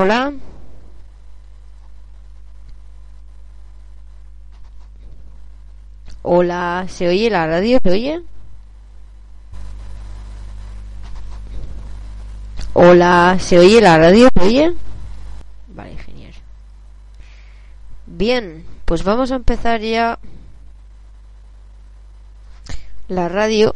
Hola. Hola, ¿se oye la radio? ¿Se oye? Hola, ¿se oye la radio? ¿Se oye? Vale, genial. Bien, pues vamos a empezar ya la radio.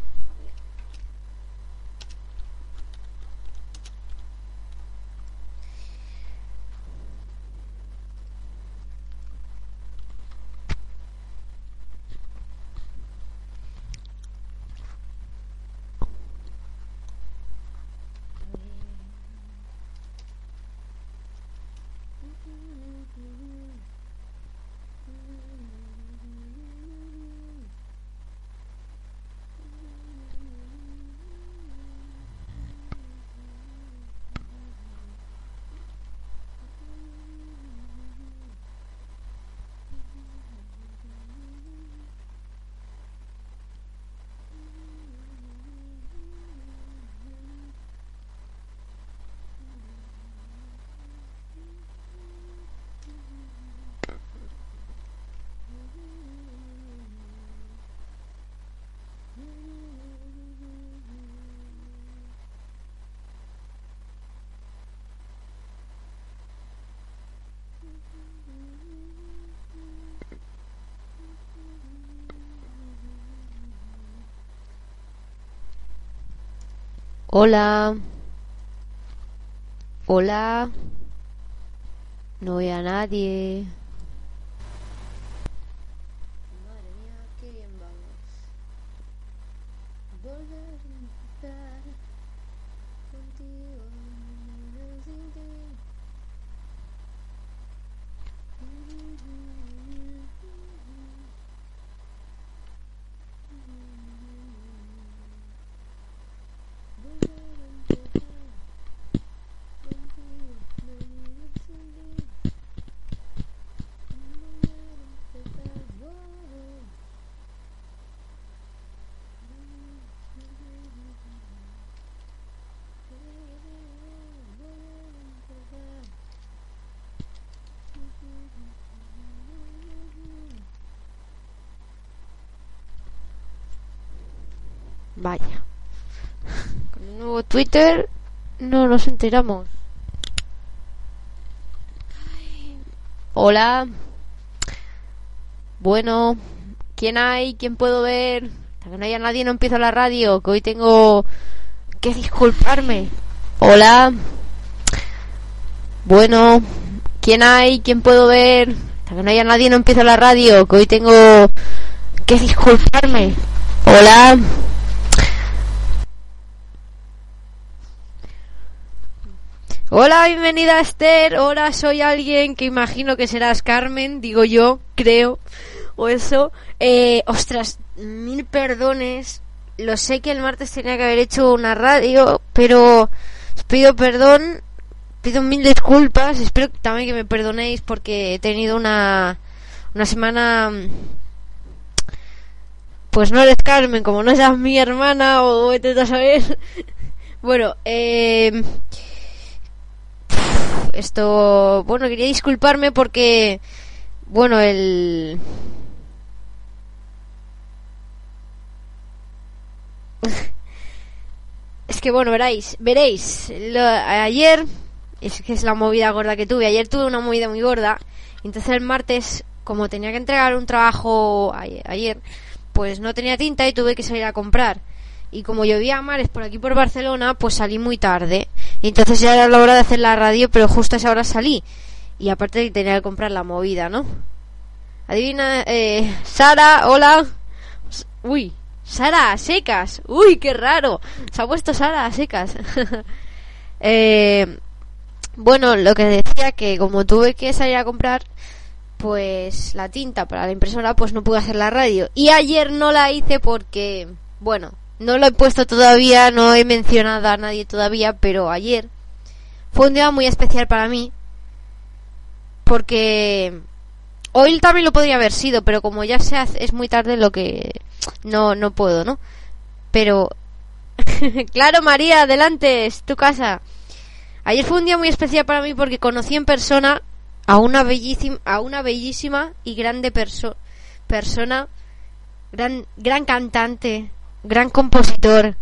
Hola. Hola. No veo a nadie. Madre mía, qué bien vamos. Volver a empezar contigo, sin ti. Vaya. Con un nuevo Twitter no nos enteramos. Hola. Bueno, ¿quién hay? ¿Quién puedo ver? Hasta que no haya nadie no empiezo la radio, que hoy tengo que disculparme. Hola. Bueno, ¿quién hay? ¿Quién puedo ver? Hasta que no haya nadie no empiezo la radio, que hoy tengo que disculparme. Hola. Hola, bienvenida Esther. Hola, soy alguien que imagino que serás Carmen, digo yo, creo, o eso. Eh, ostras, mil perdones. Lo sé que el martes tenía que haber hecho una radio, pero os pido perdón, pido mil disculpas. Espero también que me perdonéis porque he tenido una, una semana. Pues no eres Carmen, como no seas mi hermana o vete a saber. bueno, eh esto, bueno, quería disculparme porque, bueno, el... es que, bueno, veréis, veréis, lo, ayer, es que es la movida gorda que tuve, ayer tuve una movida muy gorda, entonces el martes, como tenía que entregar un trabajo ayer, pues no tenía tinta y tuve que salir a comprar y como llovía a mares por aquí por Barcelona, pues salí muy tarde. Entonces ya era la hora de hacer la radio, pero justo a esa hora salí. Y aparte tenía que comprar la movida, ¿no? Adivina, eh, Sara, hola. Uy, Sara, secas. Uy, qué raro. Se ha puesto Sara a secas. eh, bueno, lo que decía que como tuve que salir a comprar pues la tinta para la impresora, pues no pude hacer la radio. Y ayer no la hice porque, bueno, no lo he puesto todavía, no he mencionado a nadie todavía, pero ayer fue un día muy especial para mí. Porque hoy también lo podría haber sido, pero como ya se hace, es muy tarde lo que no no puedo, ¿no? Pero claro, María, adelante, es tu casa. Ayer fue un día muy especial para mí porque conocí en persona a una bellísima, a una bellísima y grande perso persona, gran, gran cantante, gran compositor,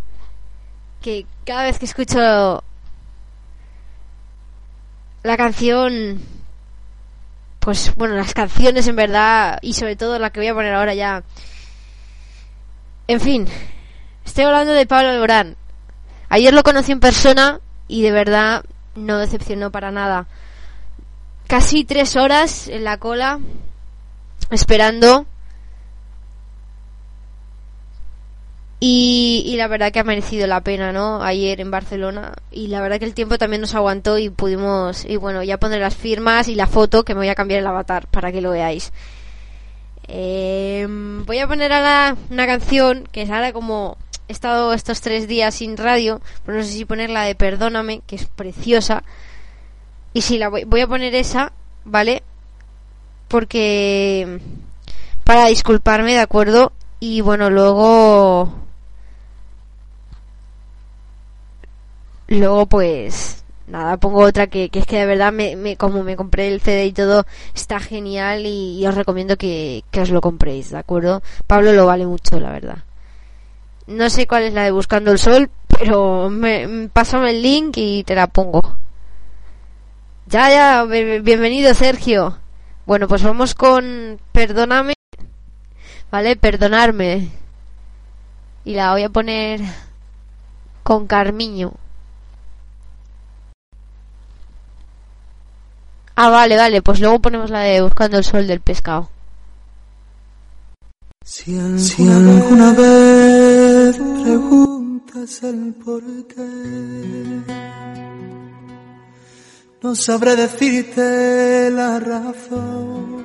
que cada vez que escucho la canción, pues bueno, las canciones en verdad, y sobre todo la que voy a poner ahora ya. En fin, estoy hablando de Pablo Alborán. Ayer lo conocí en persona y de verdad no decepcionó para nada. Casi tres horas en la cola esperando Y, la verdad que ha merecido la pena, ¿no? Ayer en Barcelona. Y la verdad que el tiempo también nos aguantó y pudimos. Y bueno, ya pondré las firmas y la foto que me voy a cambiar el avatar para que lo veáis. Eh, voy a poner ahora una canción que es ahora como he estado estos tres días sin radio, pero no sé si poner la de Perdóname, que es preciosa. Y si la voy, voy a poner esa, ¿vale? Porque para disculparme, ¿de acuerdo? Y bueno, luego Luego, pues, nada, pongo otra que, que es que de verdad, me, como me compré el CD y todo, está genial y, os recomiendo que, os lo compréis, ¿de acuerdo? Pablo lo vale mucho, la verdad. No sé cuál es la de Buscando el Sol, pero me, pásame el link y te la pongo. Ya, ya, bienvenido Sergio. Bueno, pues vamos con Perdóname. ¿Vale? Perdonarme. Y la voy a poner con Carmiño. Ah, vale, vale, pues luego ponemos la de Buscando el Sol del Pescado. Si alguna, vez preguntas el por qué, no sabré decirte la razón.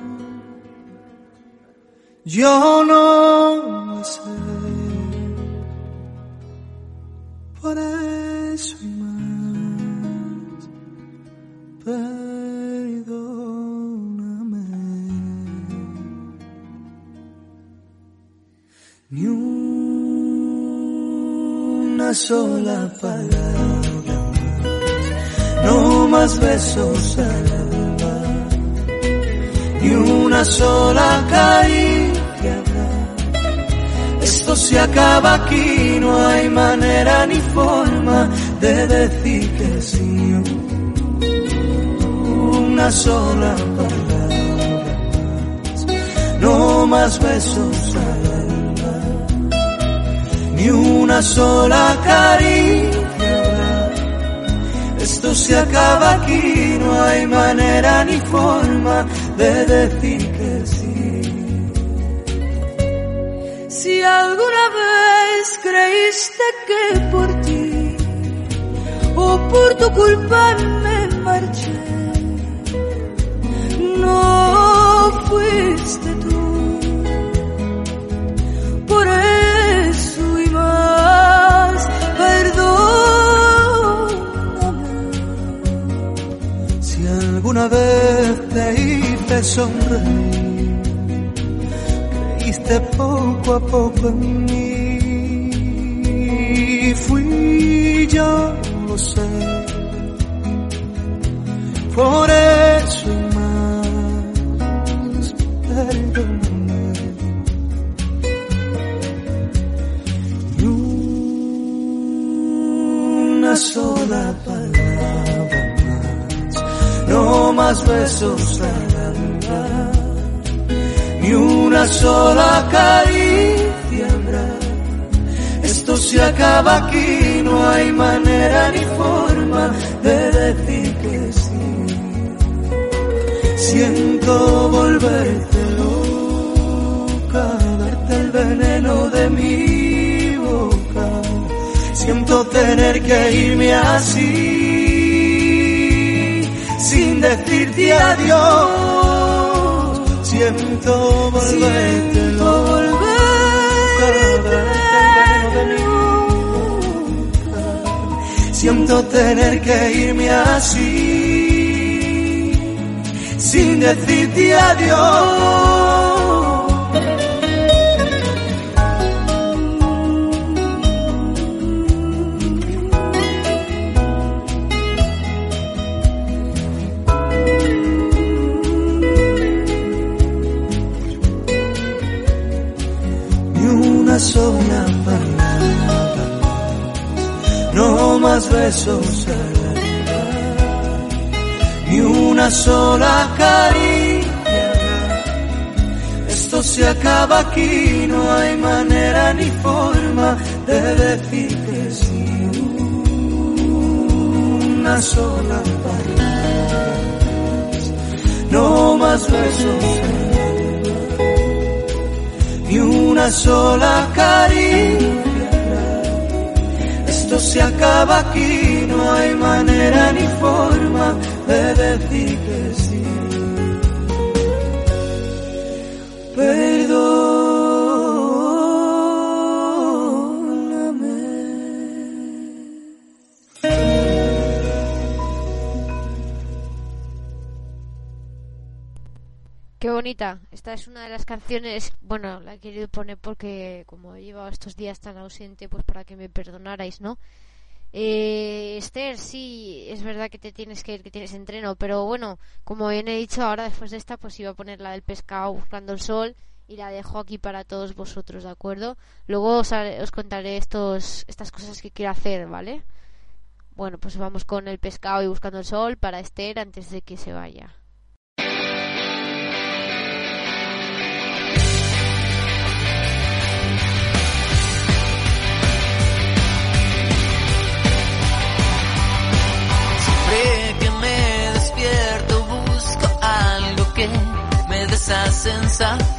Yo no sé. Por eso una sola palabra. No más besos al alma, ni una sola caricia Esto se acaba aquí, no hay manera ni forma de decir que sí. Una sola palabra. No más besos al alma, ni una sola caricia. Esto se acaba aquí, no hay manera ni forma de decir que sí. Si alguna vez creíste que por ti o por tu culpa me hice sonreír, creíste poco a poco en mí. Fui yo, lo sé. Por eso sola palabra más, no más besos sola caricia habrá. Esto se acaba aquí, no hay manera ni forma de decir que sí. Siento volverte loca, darte el veneno de mi boca Siento tener que irme así, sin decirte adiós. Siento volverte Siento tener que irme así, sin decirte adiós. Más besos, ni una sola caricia. Esto se acaba aquí, no hay manera ni forma de decir que sí. Una sola palabra, no más besos, ni una sola caricia esto se acaba aquí, no hay manera ni forma de decir que. Qué bonita. Esta es una de las canciones, bueno, la he querido poner porque como he llevado estos días tan ausente, pues para que me perdonarais, ¿no? Eh, Esther, sí, es verdad que te tienes que ir, que tienes entreno, pero bueno, como bien he dicho, ahora después de esta, pues iba a poner la del pescado buscando el sol y la dejo aquí para todos vosotros, ¿de acuerdo? Luego os, os contaré estos, estas cosas que quiero hacer, ¿vale? Bueno, pues vamos con el pescado y buscando el sol para Esther antes de que se vaya. Esa sensación.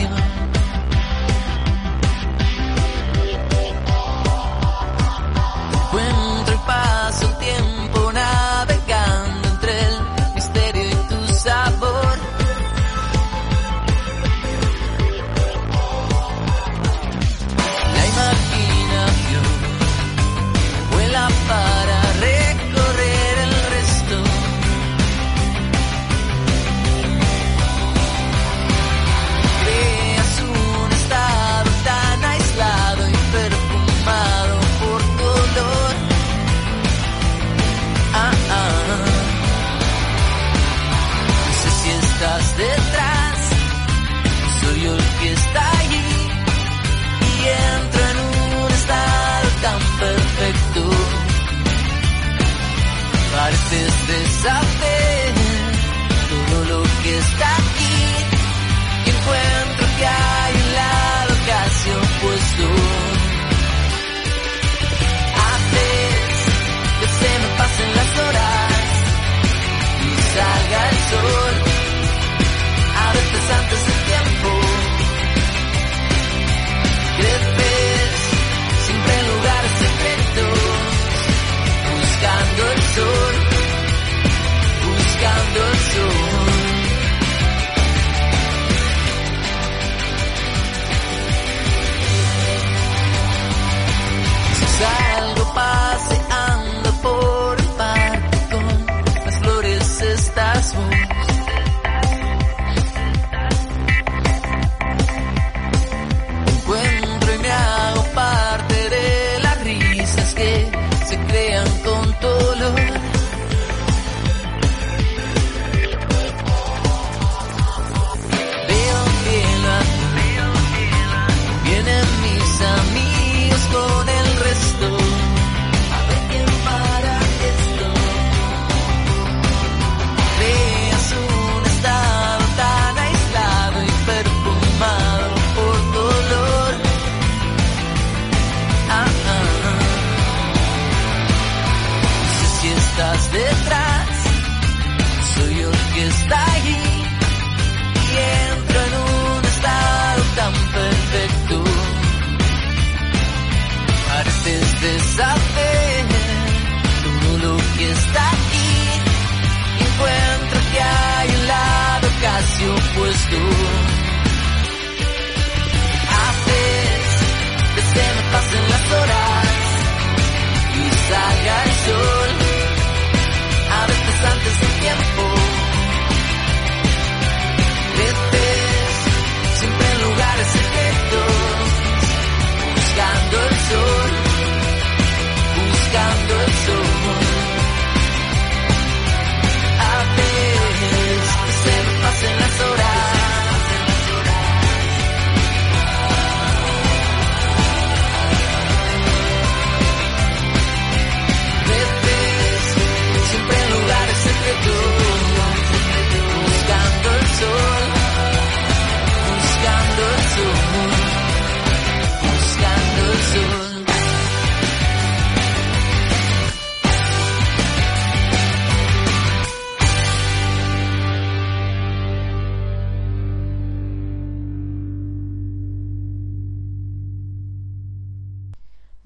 que está aquí. Encuentro que hay un lado casi opuesto. Haces que se me pasen las horas y salga el sol. A veces antes del tiempo. Veces siempre en lugares secretos buscando el sol.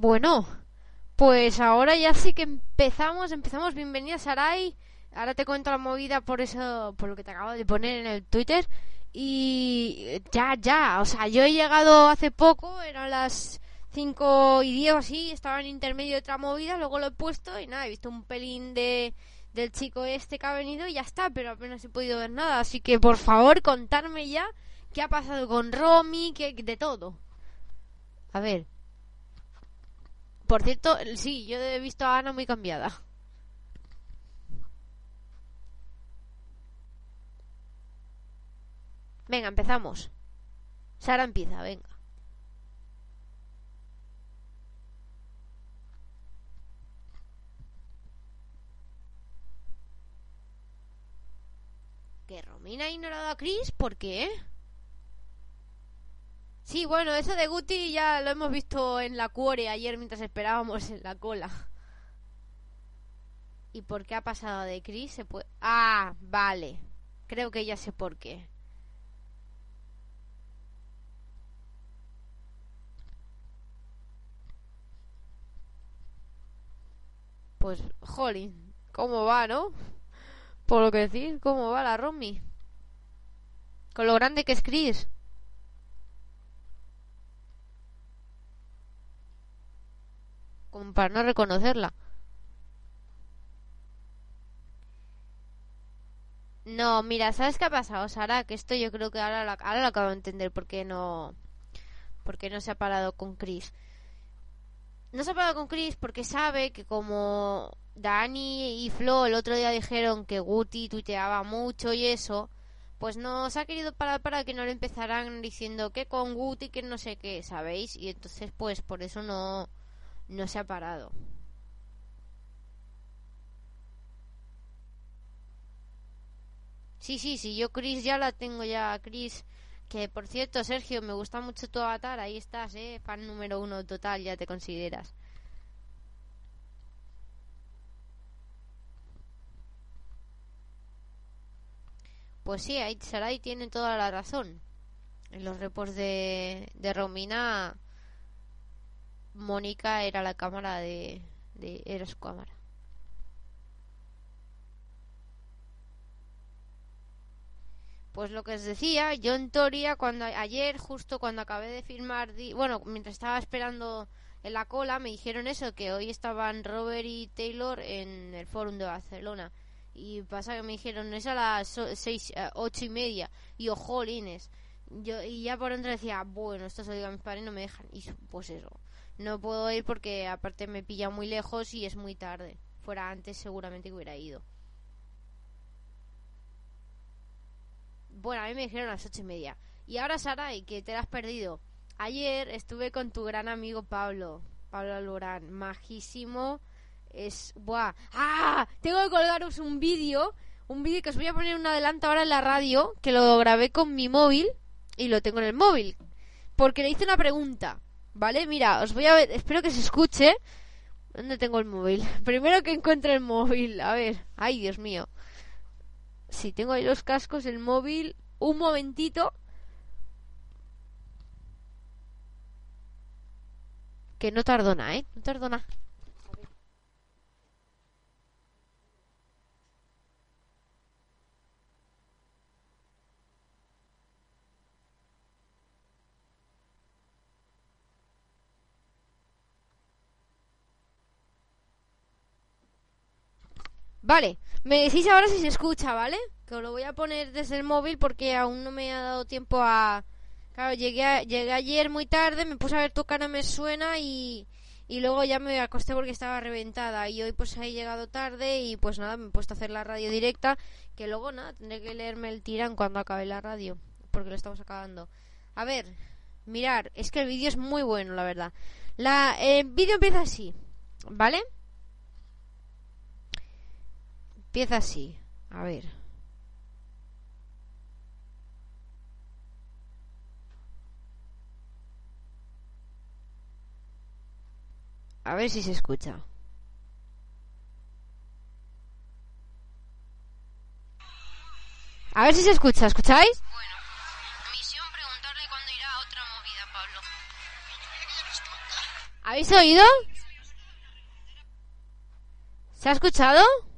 Bueno, pues ahora ya sí que empezamos, empezamos. Bienvenida Sarai. Ahora te cuento la movida por eso, por lo que te acabo de poner en el Twitter. Y ya, ya, o sea, yo he llegado hace poco, eran las 5 y 10 o así, estaba en intermedio de otra movida, luego lo he puesto y nada, he visto un pelín de del chico este que ha venido y ya está, pero apenas he podido ver nada, así que por favor contarme ya qué ha pasado con Romy, que de todo. A ver. Por cierto, sí, yo he visto a Ana muy cambiada. Venga, empezamos. Sara empieza, venga. ¿Que Romina ha ignorado a Chris? ¿Por qué? Sí, bueno, eso de Guti ya lo hemos visto en la cuore ayer mientras esperábamos en la cola. ¿Y por qué ha pasado de Chris? Se puede... Ah, vale. Creo que ya sé por qué. Pues, jolín, ¿cómo va, no? Por lo que decir, ¿cómo va la Romy? Con lo grande que es Chris. Como para no reconocerla. No, mira, ¿sabes qué ha pasado, Sara? Que esto yo creo que ahora lo, ahora lo acabo de entender por qué no, por qué no se ha parado con Chris. No se ha parado con Chris porque sabe que como Dani y Flo el otro día dijeron que Guti tuiteaba mucho y eso, pues no se ha querido parar para que no le empezaran diciendo que con Guti que no sé qué, ¿sabéis? Y entonces pues por eso no, no se ha parado. Sí, sí, sí, yo Chris ya la tengo ya, Chris. Que por cierto, Sergio, me gusta mucho tu avatar, ahí estás, eh, fan número uno total, ya te consideras. Pues sí, ahí Sarai tiene toda la razón. En los reports de, de Romina, Mónica era la cámara de, de. Era su cámara. Pues lo que os decía, yo en teoría, cuando ayer, justo cuando acabé de firmar, di- bueno, mientras estaba esperando en la cola, me dijeron eso, que hoy estaban Robert y Taylor en el Fórum de Barcelona. Y pasa que me dijeron, es a las seis, eh, ocho y media. Y yo, jolines. Yo, y ya por dentro decía, bueno, esto se lo digo a mis padres, no me dejan. Y pues eso, no puedo ir porque aparte me pilla muy lejos y es muy tarde. Fuera antes seguramente que hubiera ido. Bueno, a mí me dijeron a las ocho y media. Y ahora, Saray, que te la has perdido. Ayer estuve con tu gran amigo Pablo. Pablo Alborán. Majísimo. Es. ¡Buah! ¡Ah! Tengo que colgaros un vídeo. Un vídeo que os voy a poner un adelanto ahora en la radio. Que lo grabé con mi móvil. Y lo tengo en el móvil. Porque le hice una pregunta. ¿Vale? Mira, os voy a ver. Espero que se escuche. ¿Dónde tengo el móvil? Primero que encuentre el móvil. A ver. Ay, Dios mío. Si tengo ahí los cascos, el móvil. Un momentito. Que no tardona, ¿eh? No tardona. Vale, me decís ahora si se escucha, ¿vale? Que os lo voy a poner desde el móvil porque aún no me ha dado tiempo a... Claro, llegué, a- llegué ayer muy tarde, me puse a ver tu cara me suena y, y luego ya me acosté porque estaba reventada y hoy pues he llegado tarde y pues nada, me he puesto a hacer la radio directa que luego nada, tendré que leerme el tirán cuando acabe la radio porque lo estamos acabando. A ver, mirar, es que el vídeo es muy bueno, la verdad. La, el vídeo empieza así, ¿vale? Empieza así. A ver. A ver si se escucha. A ver si se escucha, ¿escucháis? Bueno, misión preguntarle cuándo irá a otra movida, Pablo. ¿Habéis oído? ¿Se ha escuchado?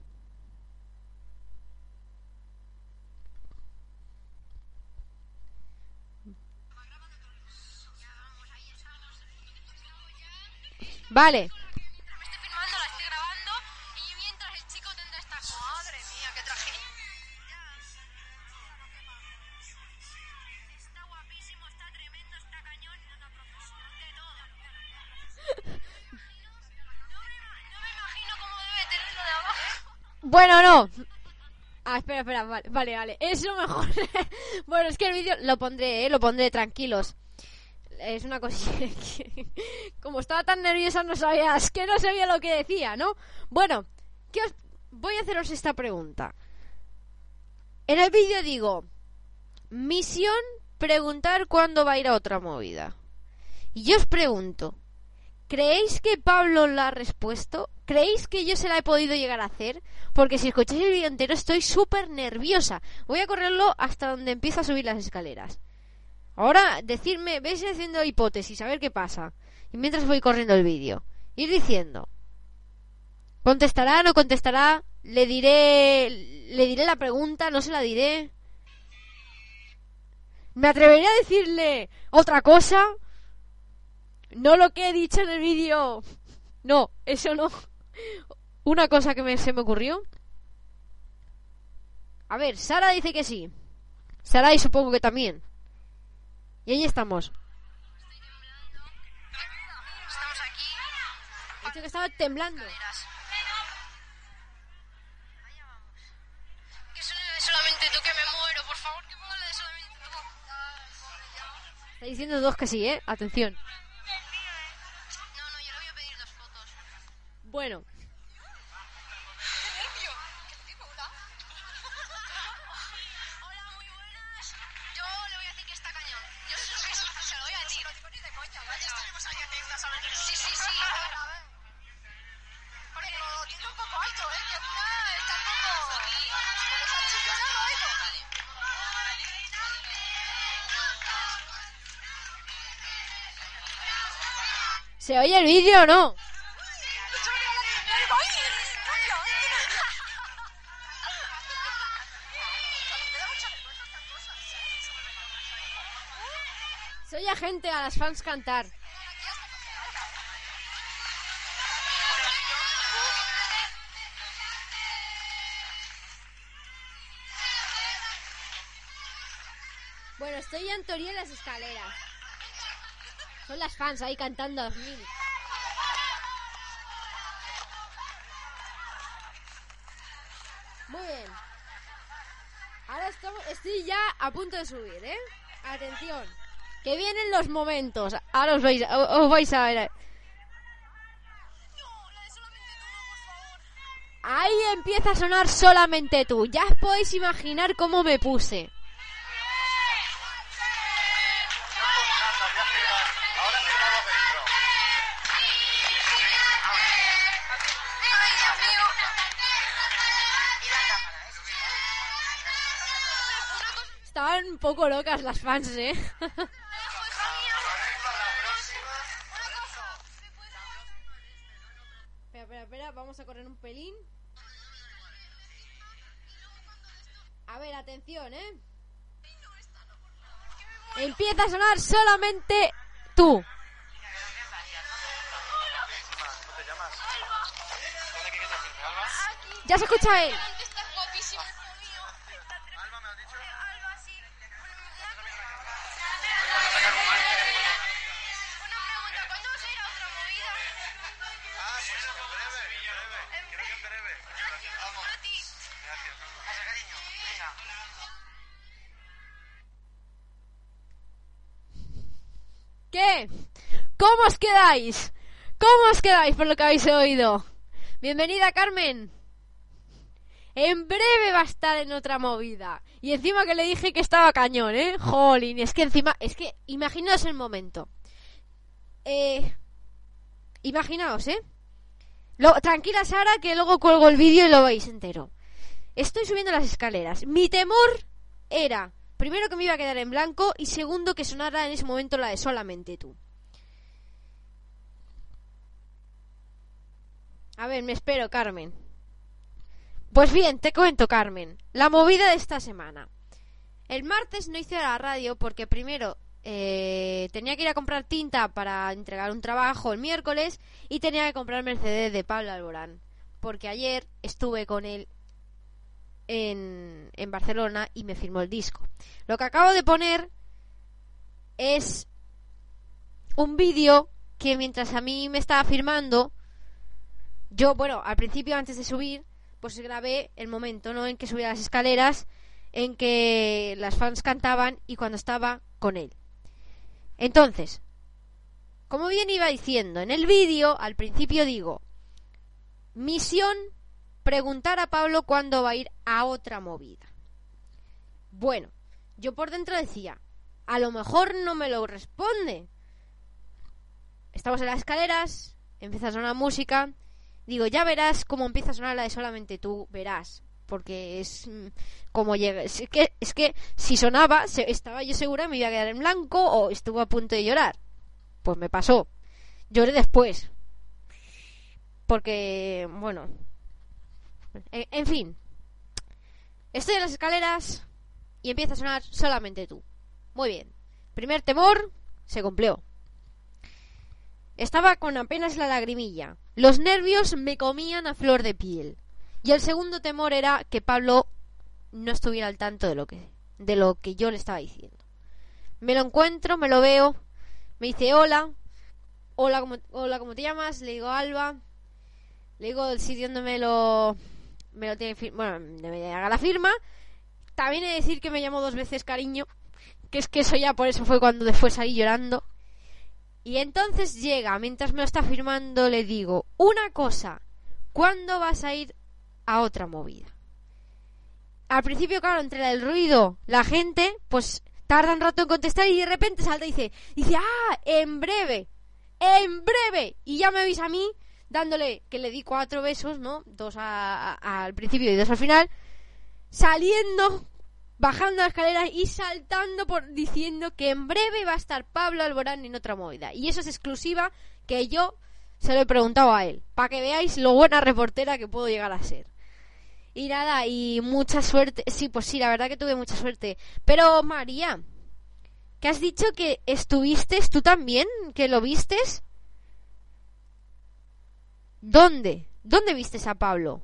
Vale. me estoy filmando, la estoy grabando y mientras el chico tendrá esta madre mía, qué tragedia. Está guapísimo, está tremendo, está cañón, una profesión de todo. No me, ima- no me imagino cómo debe tenerlo de abajo. Bueno, no. Ah, espera, espera, vale, vale, vale. Es lo mejor. bueno, es que el vídeo lo pondré, ¿eh? Lo pondré tranquilos. Es una cosilla que... Como estaba tan nerviosa no sabía... Es que no sabía lo que decía, ¿no? Bueno, ¿qué os... voy a haceros esta pregunta. En el vídeo digo... Misión preguntar cuándo va a ir a otra movida. Y yo os pregunto... ¿Creéis que Pablo la ha respuesto? ¿Creéis que yo se la he podido llegar a hacer? Porque si escucháis el vídeo entero estoy súper nerviosa. Voy a correrlo hasta donde empiezo a subir las escaleras. Ahora, decirme, veis haciendo hipótesis, a ver qué pasa. Y mientras voy corriendo el vídeo. Ir diciendo. ¿Contestará, no contestará? Le diré. Le diré la pregunta, no se la diré. ¿Me atrevería a decirle otra cosa? No lo que he dicho en el vídeo. No, eso no. Una cosa que me, se me ocurrió. A ver, Sara dice que sí. Sara y supongo que también. Y ahí estamos. Estamos aquí. He dicho que estaba temblando. Que suene solamente tú, que me muero, por favor, que ponga la de solamente tú. Está diciendo dos que sí, ¿eh? Atención. No, no, yo le voy a pedir dos fotos. Bueno, ¿se oye el vídeo o no? Se oye a las fans cantar. Bueno, estoy ya en teoría en las escaleras. Son las fans ahí cantando a los mil. Muy bien. Ahora estamos, estoy ya a punto de subir, ¿eh? Atención. Que vienen los momentos. Ahora os vais, os vais a ver. Ahí empieza a sonar solamente tú. Ya os podéis imaginar cómo me puse. Poco locas las fans, ¿eh? espera, espera, espera. Vamos a correr un pelín. A ver, atención, ¿eh? Empieza a sonar solamente tú. Ya se escucha él. ¿Cómo os quedáis? ¿Cómo os quedáis por lo que habéis oído? Bienvenida, Carmen. En breve va a estar en otra movida. Y encima que le dije que estaba cañón, ¿eh? Jolín, es que encima... Es que imaginaos el momento. Eh... Imaginaos, ¿eh? Tranquila, Sara, que luego cuelgo el vídeo y lo veis entero. Estoy subiendo las escaleras. Mi temor era, primero que me iba a quedar en blanco y segundo que sonara en ese momento la de solamente tú. A ver, me espero, Carmen. Pues bien, te cuento, Carmen. La movida de esta semana. El martes no hice la radio porque primero eh, tenía que ir a comprar tinta para entregar un trabajo el miércoles y tenía que comprarme el CD de Pablo Alborán. Porque ayer estuve con él en, en Barcelona y me firmó el disco. Lo que acabo de poner es un vídeo que mientras a mí me estaba firmando, yo, bueno, al principio antes de subir, pues grabé el momento, ¿no? En que subía las escaleras, en que las fans cantaban y cuando estaba con él. Entonces, como bien iba diciendo, en el vídeo al principio digo, misión, preguntar a Pablo cuándo va a ir a otra movida. Bueno, yo por dentro decía, a lo mejor no me lo responde. Estamos en las escaleras, empieza a sonar música, digo, ya verás cómo empieza a sonar la de solamente tú, verás. Porque es mm, como llega. Es que, es que si sonaba, se- estaba yo segura me iba a quedar en blanco o estuve a punto de llorar. Pues me pasó. Lloré después. Porque, bueno. En, en fin. Estoy en las escaleras y empieza a sonar solamente tú. Muy bien. Primer temor se cumplió. Estaba con apenas la lagrimilla. Los nervios me comían a flor de piel. Y el segundo temor era que Pablo no estuviera al tanto de lo que de lo que yo le estaba diciendo. Me lo encuentro, me lo veo, me dice hola, hola, ¿cómo, hola, ¿cómo te llamas? Le digo Alba, le digo el sitio me lo me lo tiene bueno, me haga la firma. También he de decir que me llamó dos veces cariño, que es que eso ya por eso fue cuando después salí llorando. Y entonces llega, mientras me lo está firmando, le digo, una cosa, ¿cuándo vas a ir a otra movida? Al principio, claro, entre el ruido, la gente, pues tarda un rato en contestar y de repente salta y dice, dice, ah, en breve, en breve. Y ya me veis a mí dándole, que le di cuatro besos, ¿no? Dos a- al principio y dos al final, saliendo, bajando la escalera y saltando por diciendo que en breve va a estar Pablo Alborán en otra movida. Y eso es exclusiva que yo se lo he preguntado a él, para que veáis lo buena reportera que puedo llegar a ser. Y nada, y mucha suerte. Sí, pues sí, la verdad que tuve mucha suerte. Pero María, que has dicho que estuviste tú también, que lo vistes. ¿Dónde? ¿Dónde vistes a Pablo?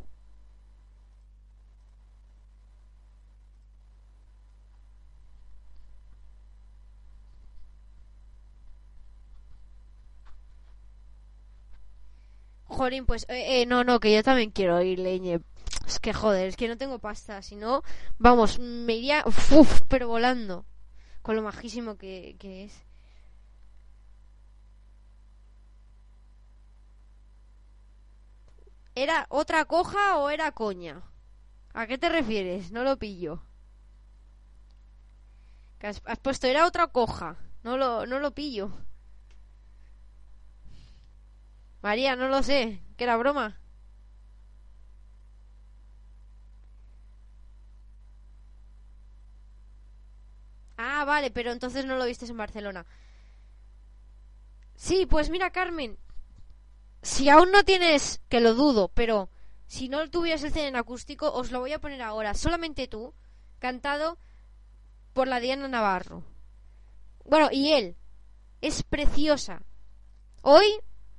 Jolín, pues eh, eh, no, no, que yo también quiero ir, leñe. Es que joder, es que no tengo pasta, si no, vamos, me iría, uf, pero volando, con lo majísimo que, que es. ¿Era otra coja o era coña? ¿A qué te refieres? No lo pillo. Has, has puesto, era otra coja. No lo, no lo pillo. María, no lo sé. Que era broma. Ah, vale, pero entonces no lo viste en Barcelona. Sí, pues mira, Carmen. Si aún no tienes, que lo dudo, pero si no tuvieras el CD en acústico, os lo voy a poner ahora. Solamente tú, cantado por la Diana Navarro. Bueno, y él. Es preciosa. Hoy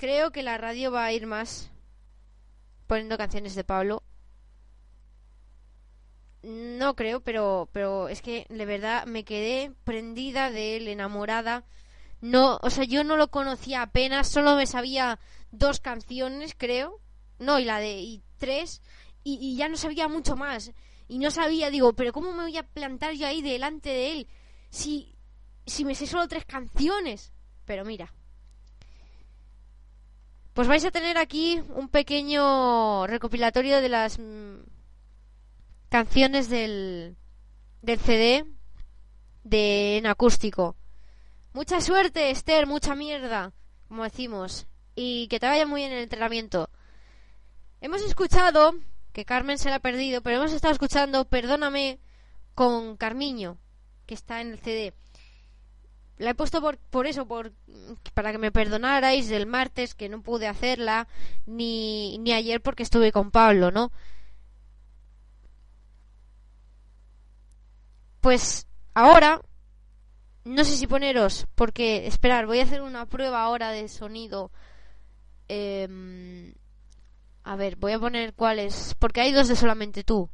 creo que la radio va a ir más poniendo canciones de Pablo. No creo, pero, pero es que de verdad me quedé prendida de él, enamorada. No, o sea, yo no lo conocía apenas, solo me sabía dos canciones, creo. No, y la de y tres, y, y ya no sabía mucho más. Y no sabía, digo, pero ¿cómo me voy a plantar yo ahí delante de él? Si, si me sé solo tres canciones. Pero mira. Pues vais a tener aquí un pequeño recopilatorio de las mm, canciones del, del CD de en acústico. Mucha suerte, Esther, mucha mierda, como decimos. Y que te vaya muy bien el entrenamiento. Hemos escuchado, que Carmen se la ha perdido, pero hemos estado escuchando Perdóname con Carmiño, que está en el CD. La he puesto por, por eso, por para que me perdonarais del martes que no pude hacerla, ni, ni ayer porque estuve con Pablo, ¿no? Pues ahora, no sé si poneros, porque, esperar, voy a hacer una prueba ahora de sonido. Em, a ver, voy a poner cuáles, porque hay dos de solamente tú.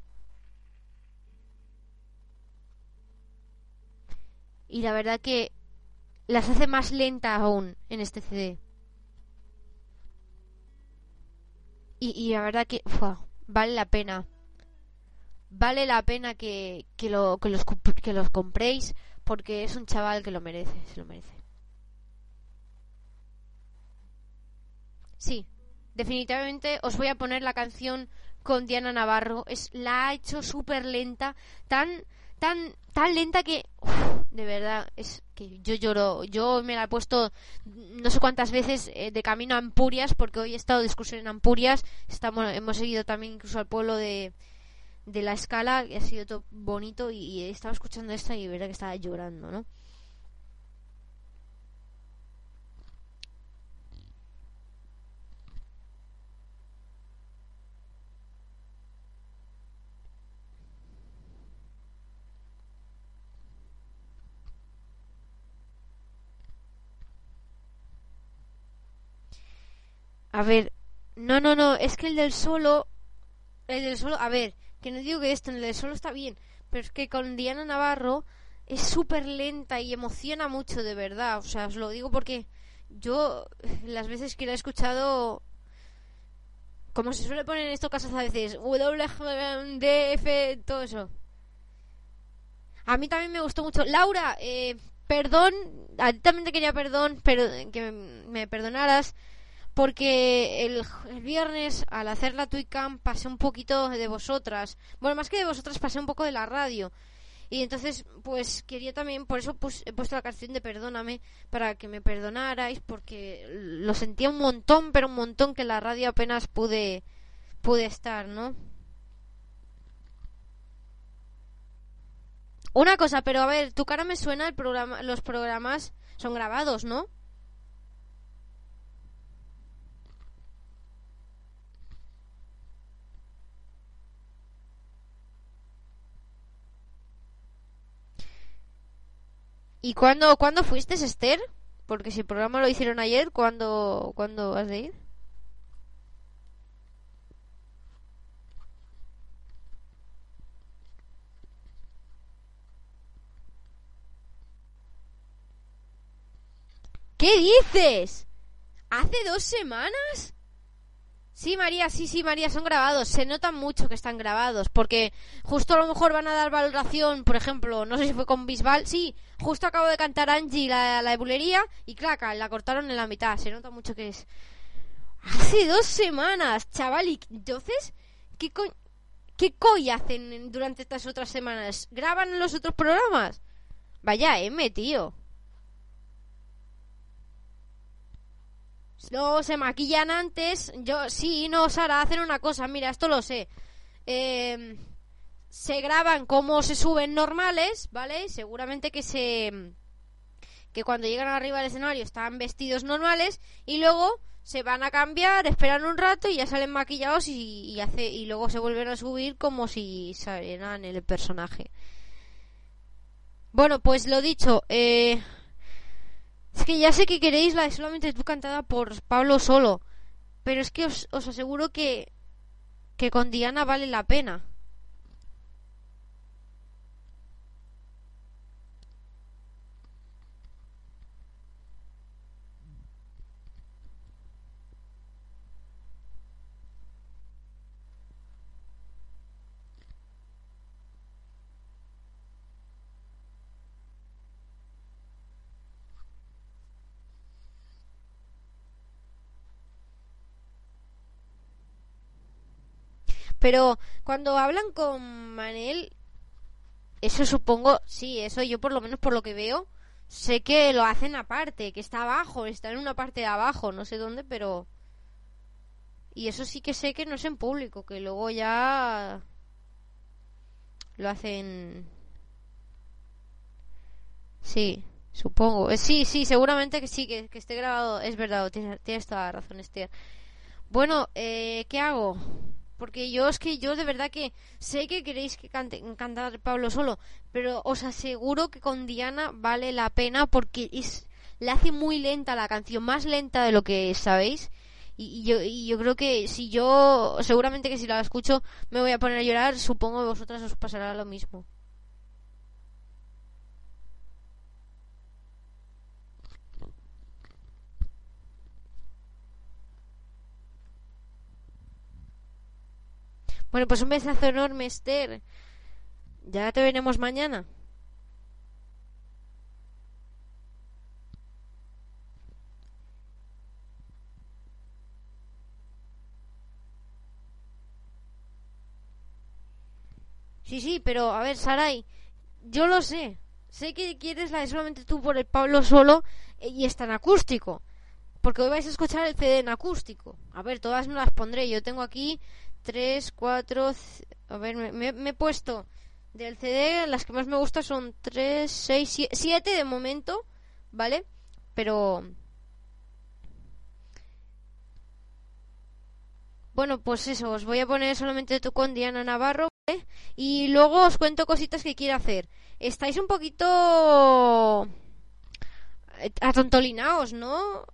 Y la verdad que las hace más lenta aún en este CD. Y, y la verdad que vale la pena. Vale la pena que, que, lo, que, los, que los compréis porque es un chaval que lo merece, se lo merece. Sí, definitivamente os voy a poner la canción con Diana Navarro. Es, la ha hecho súper lenta, tan, tan, tan lenta que, uf, de verdad, es que yo lloro. Yo me la he puesto no sé cuántas veces eh, de camino a Ampurias, porque hoy he estado de excursión en Ampurias. Estamos, hemos seguido también incluso al pueblo de, de la escala, que ha sido todo bonito, y, y estaba escuchando esta y de verdad que estaba llorando, ¿no? A ver, no, no, no, es que el del solo, el del solo, a ver, que no digo que esto, el del solo está bien, pero es que con Diana Navarro es súper lenta y emociona mucho de verdad, o sea, os lo digo porque yo las veces que la he escuchado, como se suele poner en estos casos a veces, W, D, F, todo eso. A mí también me gustó mucho. Laura, eh, perdón, a ti también te quería perdón, pero que me perdonaras porque el, viernes al hacer la Twicam pasé un poquito de vosotras. Bueno, más que de vosotras pasé un poco de la radio. Y entonces, pues quería también, por eso pus- he puesto la canción de Perdóname, para que me perdonarais, porque lo sentía un montón, pero un montón que la radio apenas pude, pude estar, ¿no? Una cosa, pero a ver, tu cara me suena, el programa, los programas son grabados, ¿no? ¿Y cuándo, cuándo fuiste, Esther? Porque si el programa lo hicieron ayer, ¿cuándo, ¿cuándo has de ir? ¿Qué dices? ¿Hace dos semanas? Sí, María, sí, sí, María, son grabados. Se nota mucho que están grabados, porque justo a lo mejor van a dar valoración, por ejemplo, no sé si fue con Bisbal. Sí, justo acabo de cantar Angie la, la de bulería y claca, la cortaron en la mitad. Se nota mucho que es. Hace dos semanas, chaval, y entonces, ¿qué co ¿Qué coy hacen en- durante estas otras semanas? ¿Graban en los otros programas? Vaya M, tío. No se maquillan antes. Yo, sí, no, Sara, hacen una cosa. Mira, esto lo sé. Eh, se graban como se suben normales, ¿vale? Seguramente que se. que cuando llegan arriba del escenario están vestidos normales y luego se van a cambiar, esperan un rato y ya salen maquillados y, y hace y luego se vuelven a subir como si salieran el personaje. Bueno, pues lo dicho, eh, es que ya sé que queréis la de solamente tú cantada por Pablo solo, pero es que os, os aseguro que que con Diana vale la pena. Pero cuando hablan con Manel, eso supongo, sí, eso yo por lo menos por lo que veo, sé que lo hacen aparte, que está abajo, está en una parte de abajo, no sé dónde, pero... Y eso sí que sé que no es en público, que luego ya lo hacen... Sí, Supongo. Eh, Sí, sí, seguramente que sí, que, esté grabado. Es verdad, tienes, tienes toda la razón, Esther. Bueno, eh, ¿qué hago? Porque yo es que yo de verdad que sé que queréis que cante, cantar Pablo solo, pero os aseguro que con Diana vale la pena porque es, la hace muy lenta la canción, más lenta de lo que sabéis. Y, y yo, y yo creo que si yo, seguramente que si la escucho me voy a poner a llorar, supongo que vosotras os pasará lo mismo. Bueno, pues un besazo enorme, Esther. Ya te veremos mañana. Sí, sí, pero a ver, Sarai, yo lo sé. Sé que quieres la de solamente tú por el Pablo solo eh, y está en acústico. Porque hoy vais a escuchar el CD en acústico. A ver, todas me las pondré. Yo tengo aquí 3, 4... A ver, me, he puesto del CD, las que más me gustan son 3, 6, 7 de momento, ¿vale? Pero... Bueno, pues eso, os voy a poner solamente tú con Diana Navarro, ¿vale? Y luego os cuento cositas que quiero hacer. Estáis un poquito eh, atontolinaos, ¿no?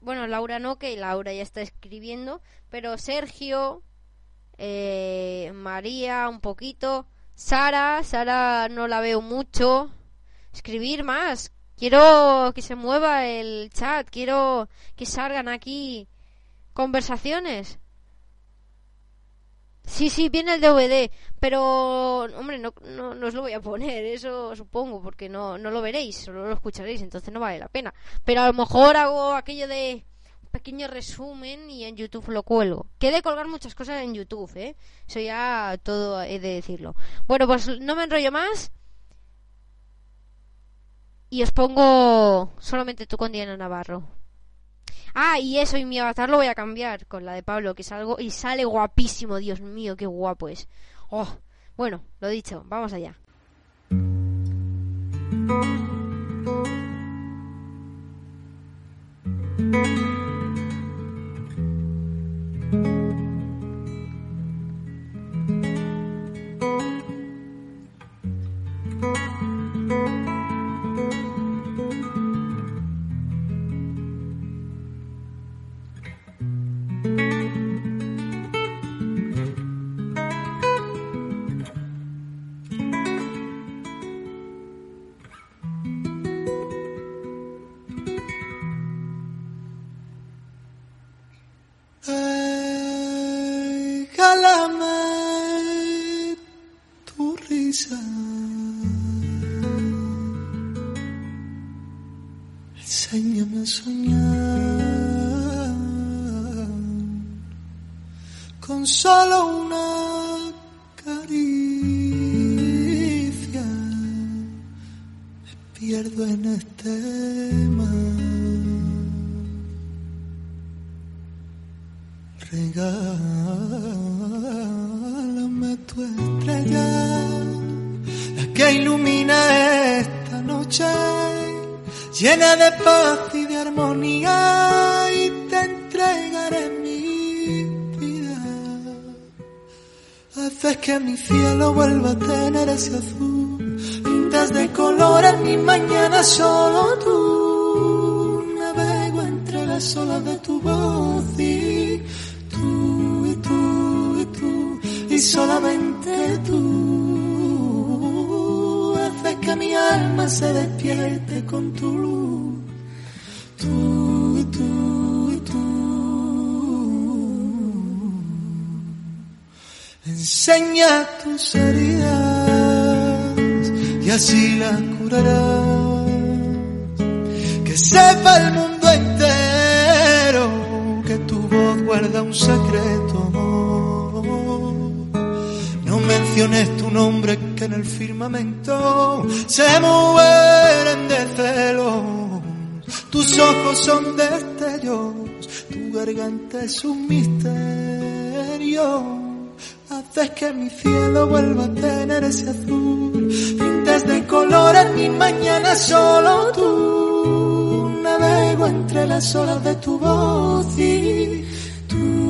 Bueno, Laura no, que Laura ya está escribiendo, pero Sergio, eh, María un poquito, Sara, Sara no la veo mucho. Escribir más. Quiero que se mueva el chat, quiero que salgan aquí conversaciones. Sí, sí, viene el DVD, pero, hombre, no, no, no os lo voy a poner, eso supongo, porque no, no lo veréis, solo lo escucharéis, entonces no vale la pena. Pero a lo mejor hago aquello de un pequeño resumen y en YouTube lo cuelgo. Que he de colgar muchas cosas en YouTube, ¿eh? Eso ya todo he de decirlo. Bueno, pues no me enrollo más. Y os pongo solamente tú con Diana Navarro. Ah, y eso, y mi avatar lo voy a cambiar con la de Pablo, que salgo y sale guapísimo, Dios mío, qué guapo es. Oh, bueno, lo dicho, vamos allá. De paz y de armonía, y te entregaré mi vida. Haces que mi cielo vuelva a tener ese azul, pintas de color en mi mañana solo tú. Navego entre las olas de tu que mi alma se despierte con tu luz. Tú y tú y tú. Enseña tus heridas y así las curarás. Que sepa el mundo entero que tu voz guarda un secreto. Menciones tu nombre que en el firmamento se mueren de celos. Tus ojos son destellos, tu garganta es un misterio. Haces que mi cielo vuelva a tener ese azul. Pintas de color colores, mi mañana solo tú. Navego entre las olas de tu voz y tú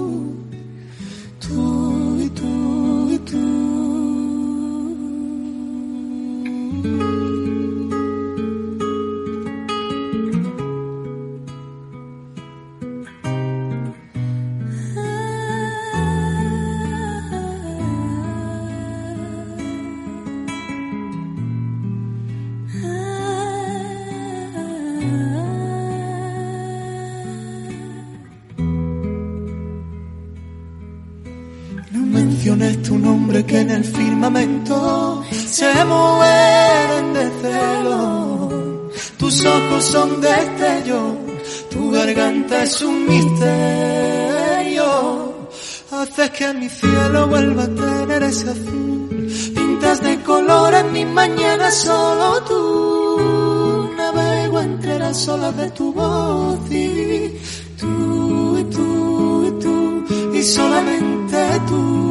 Se mueren de celo. Tus ojos son destellos, tu garganta es un misterio. Haces que mi cielo vuelva a tener ese azul. Pintas de colores mi mañana solo tú. Navego entre las olas de tu voz y tú y tú y tú y solamente tú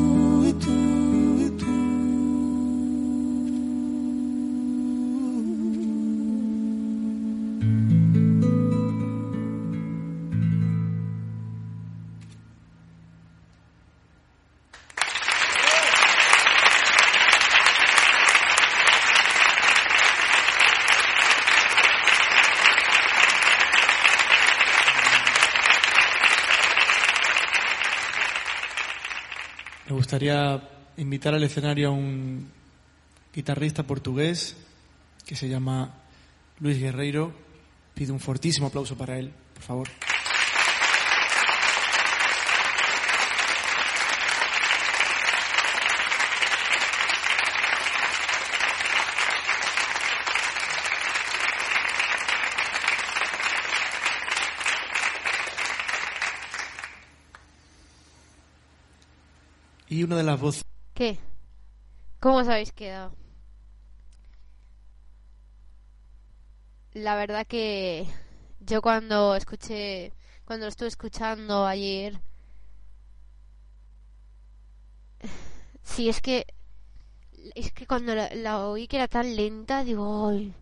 gustaría invitar al escenario a un guitarrista portugués que se llama Luis Guerreiro. Pido un fortísimo aplauso para él, por favor. Y una de las voces ¿Qué? ¿Cómo os habéis quedado? La verdad que yo cuando escuché, cuando lo estuve escuchando ayer, sí, es que, es que cuando la, oí que era tan lenta, digo, "Ay,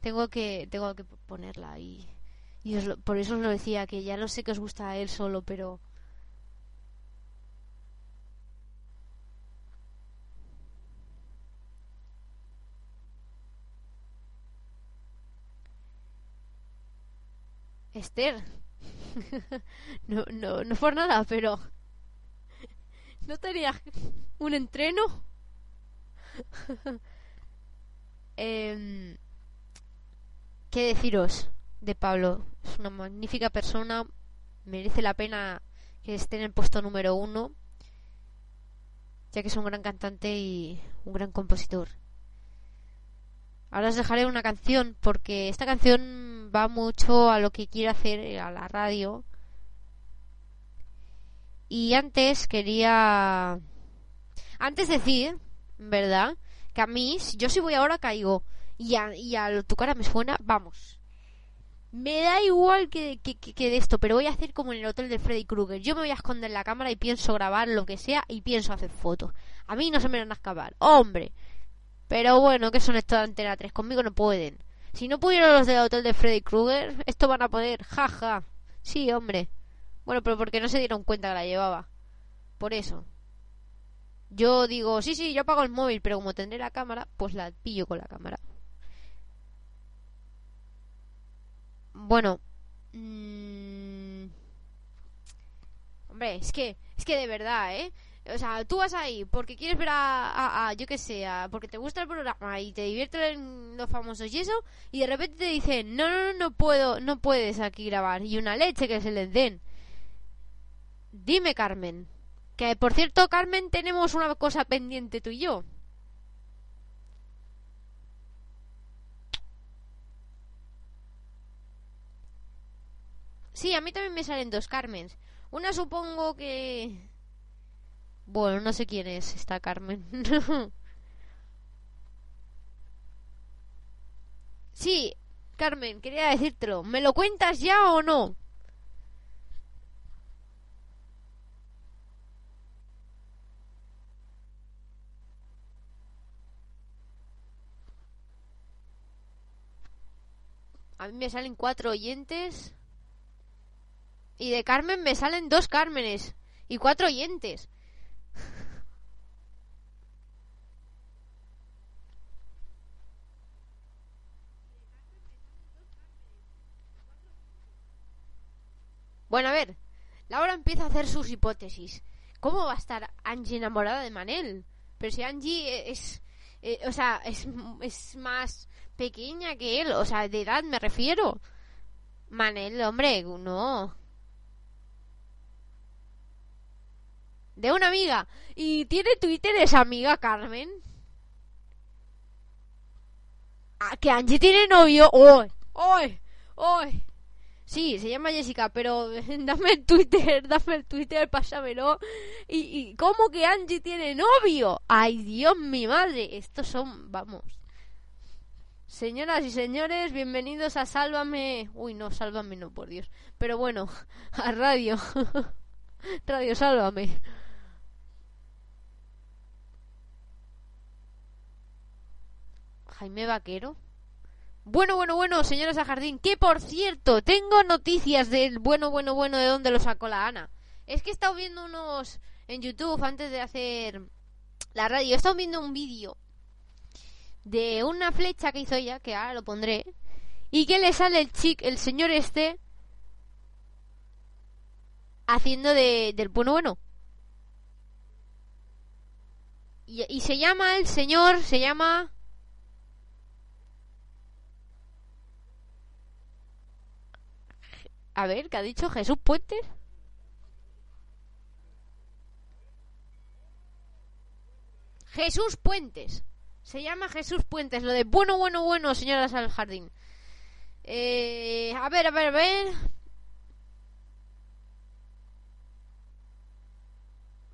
tengo que, tengo que ponerla ahí. Y os lo- por eso os lo decía, que ya lo sé que os gusta a él solo, pero Esther, no, no, no por nada, pero ¿no tenías un entreno? Em, ¿Qué deciros de Pablo? Es una magnífica persona, merece la pena que esté en el puesto número uno, ya que es un gran cantante y un gran compositor. Ahora os dejaré una canción porque esta canción va mucho a lo que quiero hacer a la radio. Y antes quería... Antes decir, ¿verdad? Que a mí, si yo si voy ahora caigo y a, y a tu cara me suena, vamos. Me da igual que, que, que- que de esto, pero voy a hacer como en el hotel de Freddy Krueger. Yo me voy a esconder la cámara y pienso grabar lo que sea y pienso hacer fotos. A mí no se me van a escapar. ¡Hombre! Pero bueno, que son estos de Antena 3? Conmigo no pueden. Si no pudieron los del hotel de Freddy Krueger, esto van a poder. Jaja. Sí, hombre. Bueno, pero porque no se dieron cuenta que la llevaba. Por eso. Yo digo, sí, sí, yo apago el móvil, pero como tendré la cámara, pues la pillo con la cámara. Bueno. mm, Hombre, es que, es que de verdad, ¿eh? O sea, tú vas ahí porque quieres ver a, a- yo qué sé, porque te gusta el programa y te divierten los famosos y eso, y de repente te dicen, no, no, no, no puedo, no puedes aquí grabar. Y una leche que se les den. Dime, Carmen. Que por cierto, Carmen, tenemos una cosa pendiente tú y yo. Sí, a mí también me salen dos Carmens. Una supongo que... Bueno, no sé quién es esta Carmen. sí, Carmen, quería decírtelo. ¿Me lo cuentas ya o no? A mí me salen cuatro oyentes. Y de Carmen me salen dos Cármenes. Y cuatro oyentes. Bueno, a ver. Laura empieza a hacer sus hipótesis. ¿Cómo va a estar Angie enamorada de Manel? Pero si Angie es... eh, o sea, es, es más pequeña que él. O sea, de edad me refiero. Manel, hombre, no. De una amiga. ¿Y tiene Twitter esa amiga, Carmen? Ah, que Angie tiene novio. ¡Uy! ¡Uy! ¡Uy! Sí, se llama Jessica, pero dame el Twitter, dame el Twitter, pásamelo. ¿Y, y cómo que Angie tiene novio? ¡Ay, Dios, mi madre! Estos son, vamos. Señoras y señores, bienvenidos a Sálvame. Uy, no, Sálvame no, por Dios. Pero bueno, a Radio. Radio Sálvame. Jaime Vaquero. Bueno, bueno, bueno, señoras a jardín, que por cierto, tengo noticias del bueno, bueno, bueno de dónde lo sacó la Ana. Es que he estado viendo unos en YouTube antes de hacer la radio. He estado viendo un vídeo de una flecha que hizo ella, que ahora lo pondré, y que le sale el chic, el señor este, haciendo de, del bueno, bueno. Y se llama el señor, se llama... A ver, ¿qué ha dicho Jesús Puentes? Jesús Puentes. Se llama Jesús Puentes. Lo de bueno, bueno, bueno, señoras al jardín. Eh, a ver, a ver, a ver.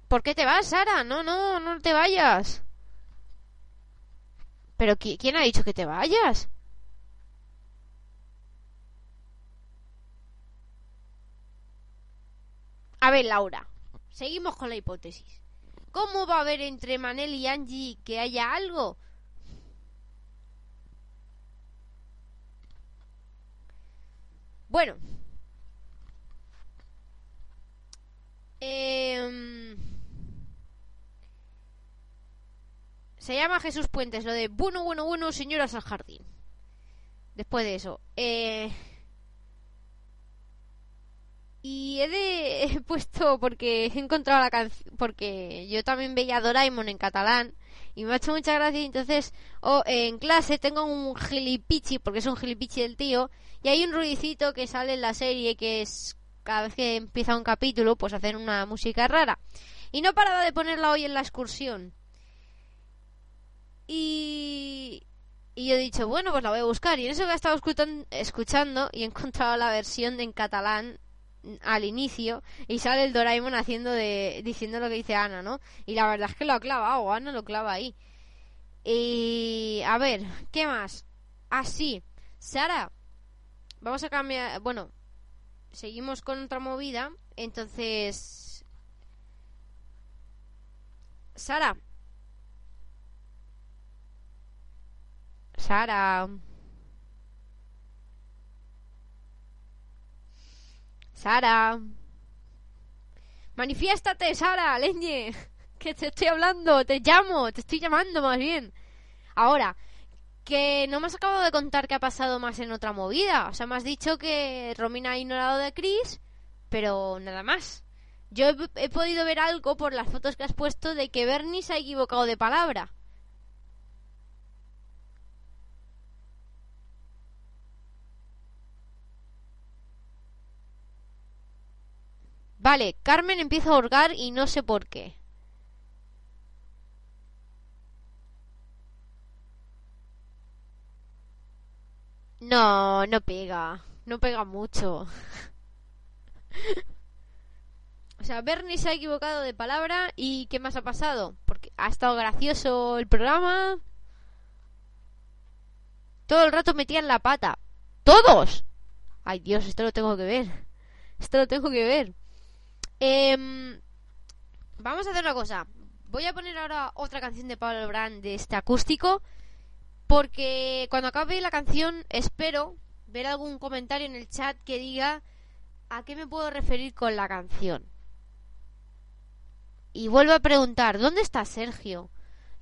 ¿Por qué te vas, Sara? No, no, no te vayas. ¿Pero qui- quién ha dicho que te vayas? A ver, Laura, seguimos con la hipótesis. ¿Cómo va a haber entre Manel y Angie que haya algo? Bueno. Em, se llama Jesús Puentes, lo de bueno, bueno, bueno, señoras al jardín. Después de eso. Eh... Y he, puesto porque he encontrado la canción, porque yo también veía Doraemon en catalán y me ha hecho mucha gracia. Entonces, en clase tengo un gilipichi, porque es un gilipichi del tío, y hay un ruidicito que sale en la serie que es cada vez que empieza un capítulo, pues hacen una música rara. Y no paraba de ponerla hoy en la excursión. Y, y yo he dicho, bueno, pues la voy a buscar. Y en eso que he estado escuchan- escuchando y he encontrado la versión en catalán al inicio y sale el Doraemon haciendo de diciendo lo que dice Ana, ¿no? Y la verdad es que lo ha clavado, Ana lo clava ahí. Y a ver, ¿qué más? Así, Sara, vamos a cambiar, bueno, seguimos con otra movida, entonces Sara Sara Sara. Manifiéstate, Sara, leñe. Que te estoy hablando, te llamo, te estoy llamando más bien. Ahora, que no me has acabado de contar qué ha pasado más en otra movida. O sea, me has dicho que Romina ha ignorado de Chris, pero nada más. Yo he, he podido ver algo por las fotos que has puesto de que Bernie se ha equivocado de palabra. Vale, Carmen empieza a hurgar y no sé por qué. No, no pega. No pega mucho. o sea, Bernie se ha equivocado de palabra y ¿qué más ha pasado? Porque ha estado gracioso el programa. Todo el rato metían la pata. ¡Todos! Ay Dios, esto lo tengo que ver. Esto lo tengo que ver. Em, vamos a hacer una cosa. Voy a poner ahora otra canción de Pablo Brand de este acústico. Porque cuando acabe la canción espero ver algún comentario en el chat que diga a qué me puedo referir con la canción. Y vuelvo a preguntar, ¿dónde está Sergio?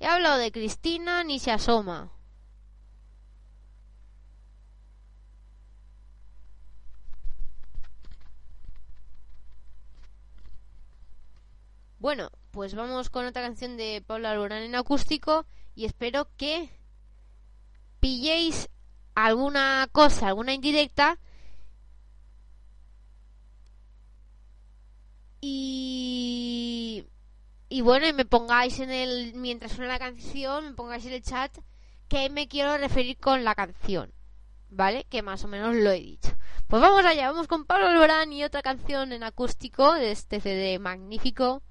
He hablado de Cristina, ni se asoma. Bueno, pues vamos con otra canción de Pablo Alborán en acústico y espero que pilléis alguna cosa, alguna indirecta y y bueno, y me pongáis en el mientras suena la canción, me pongáis en el chat qué me quiero referir con la canción. ¿Vale? Que más o menos lo he dicho. Pues vamos allá, vamos con Pablo Alborán y otra canción en acústico de este CD magnífico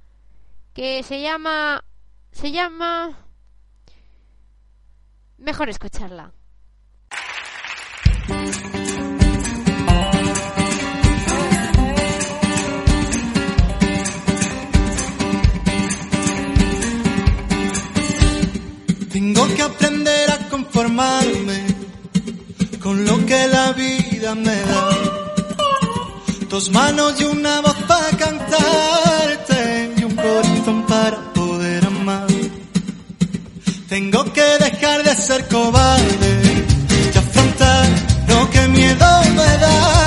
que se llama se llama mejor escucharla. Tengo que aprender a conformarme con lo que la vida me da. Dos manos y una voz para corazón para poder amar. Tengo que dejar de ser cobarde y afrontar lo que miedo me da.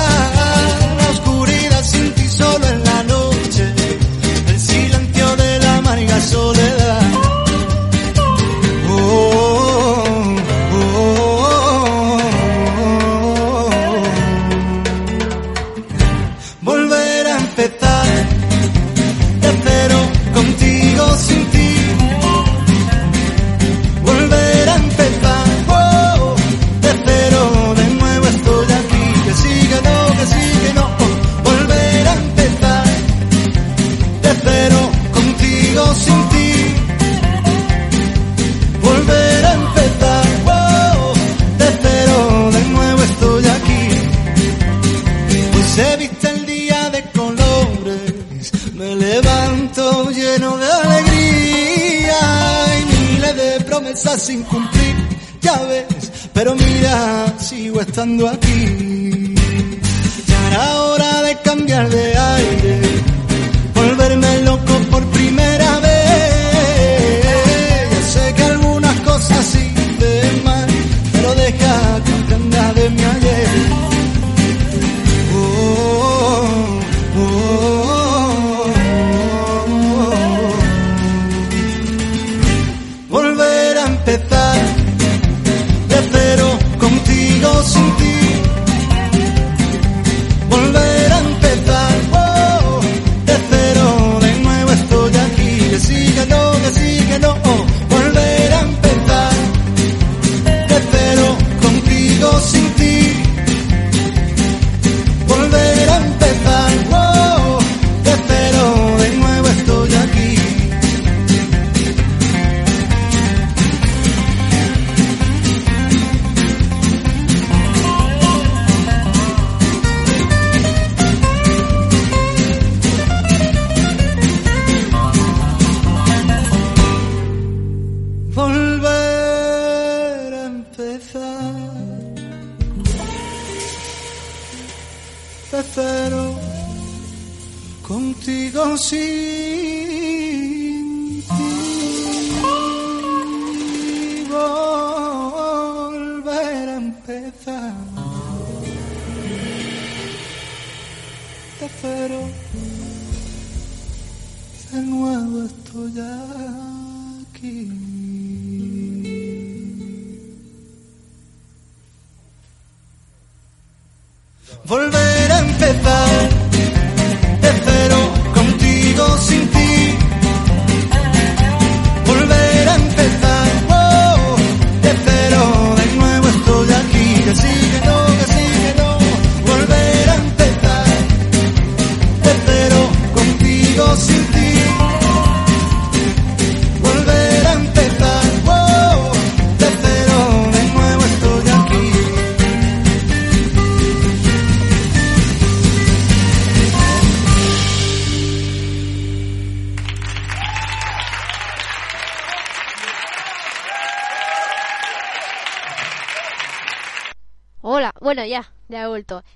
Sin cumplir, ya ves, pero mira, sigo estando aquí. Ya era hora de cambiar de aire, volverme loco por primera vez. Ya sé que algunas cosas hice mal, pero deja que aprenda de mi ayer. Contigo sin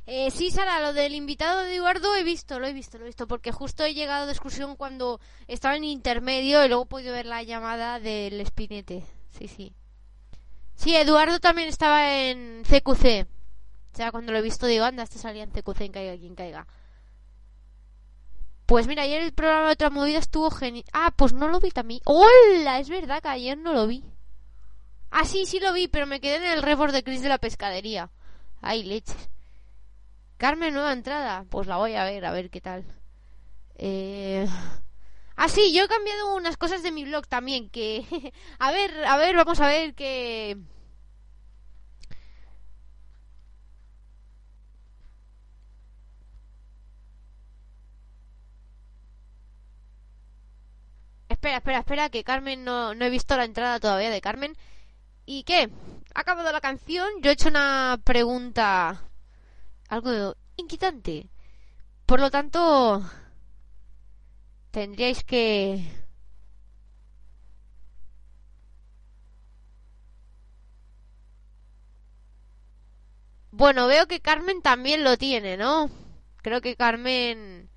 Eh, sí, Sara, lo del invitado de Eduardo he visto, lo he visto, lo he visto, porque justo he llegado de excursión cuando estaba en intermedio y luego he podido ver la llamada del espinete. Sí, sí. Sí, Eduardo también estaba en CQC. O sea, cuando lo he visto digo, anda, este salía en CQC, en caiga quien caiga. Pues mira, ayer el programa de otra movida estuvo genial. Ah, pues no lo vi también. ¡Hola! Es verdad que ayer no lo vi. Ah, sí, sí lo vi, pero me quedé en el report de Chris de la pescadería. Ay, leches. Carmen, nueva entrada. Pues la voy a ver, a ver qué tal. Eh... Ah, sí, yo he cambiado unas cosas de mi blog también. Que. a ver, a ver, vamos a ver que. Espera, espera, espera, que Carmen no, no he visto la entrada todavía de Carmen. ¿Y qué? Ha acabado la canción, yo he hecho una pregunta algo inquietante. Por lo tanto, tendríais que... Bueno, veo que Carmen también lo tiene, ¿no? Creo que Carmen...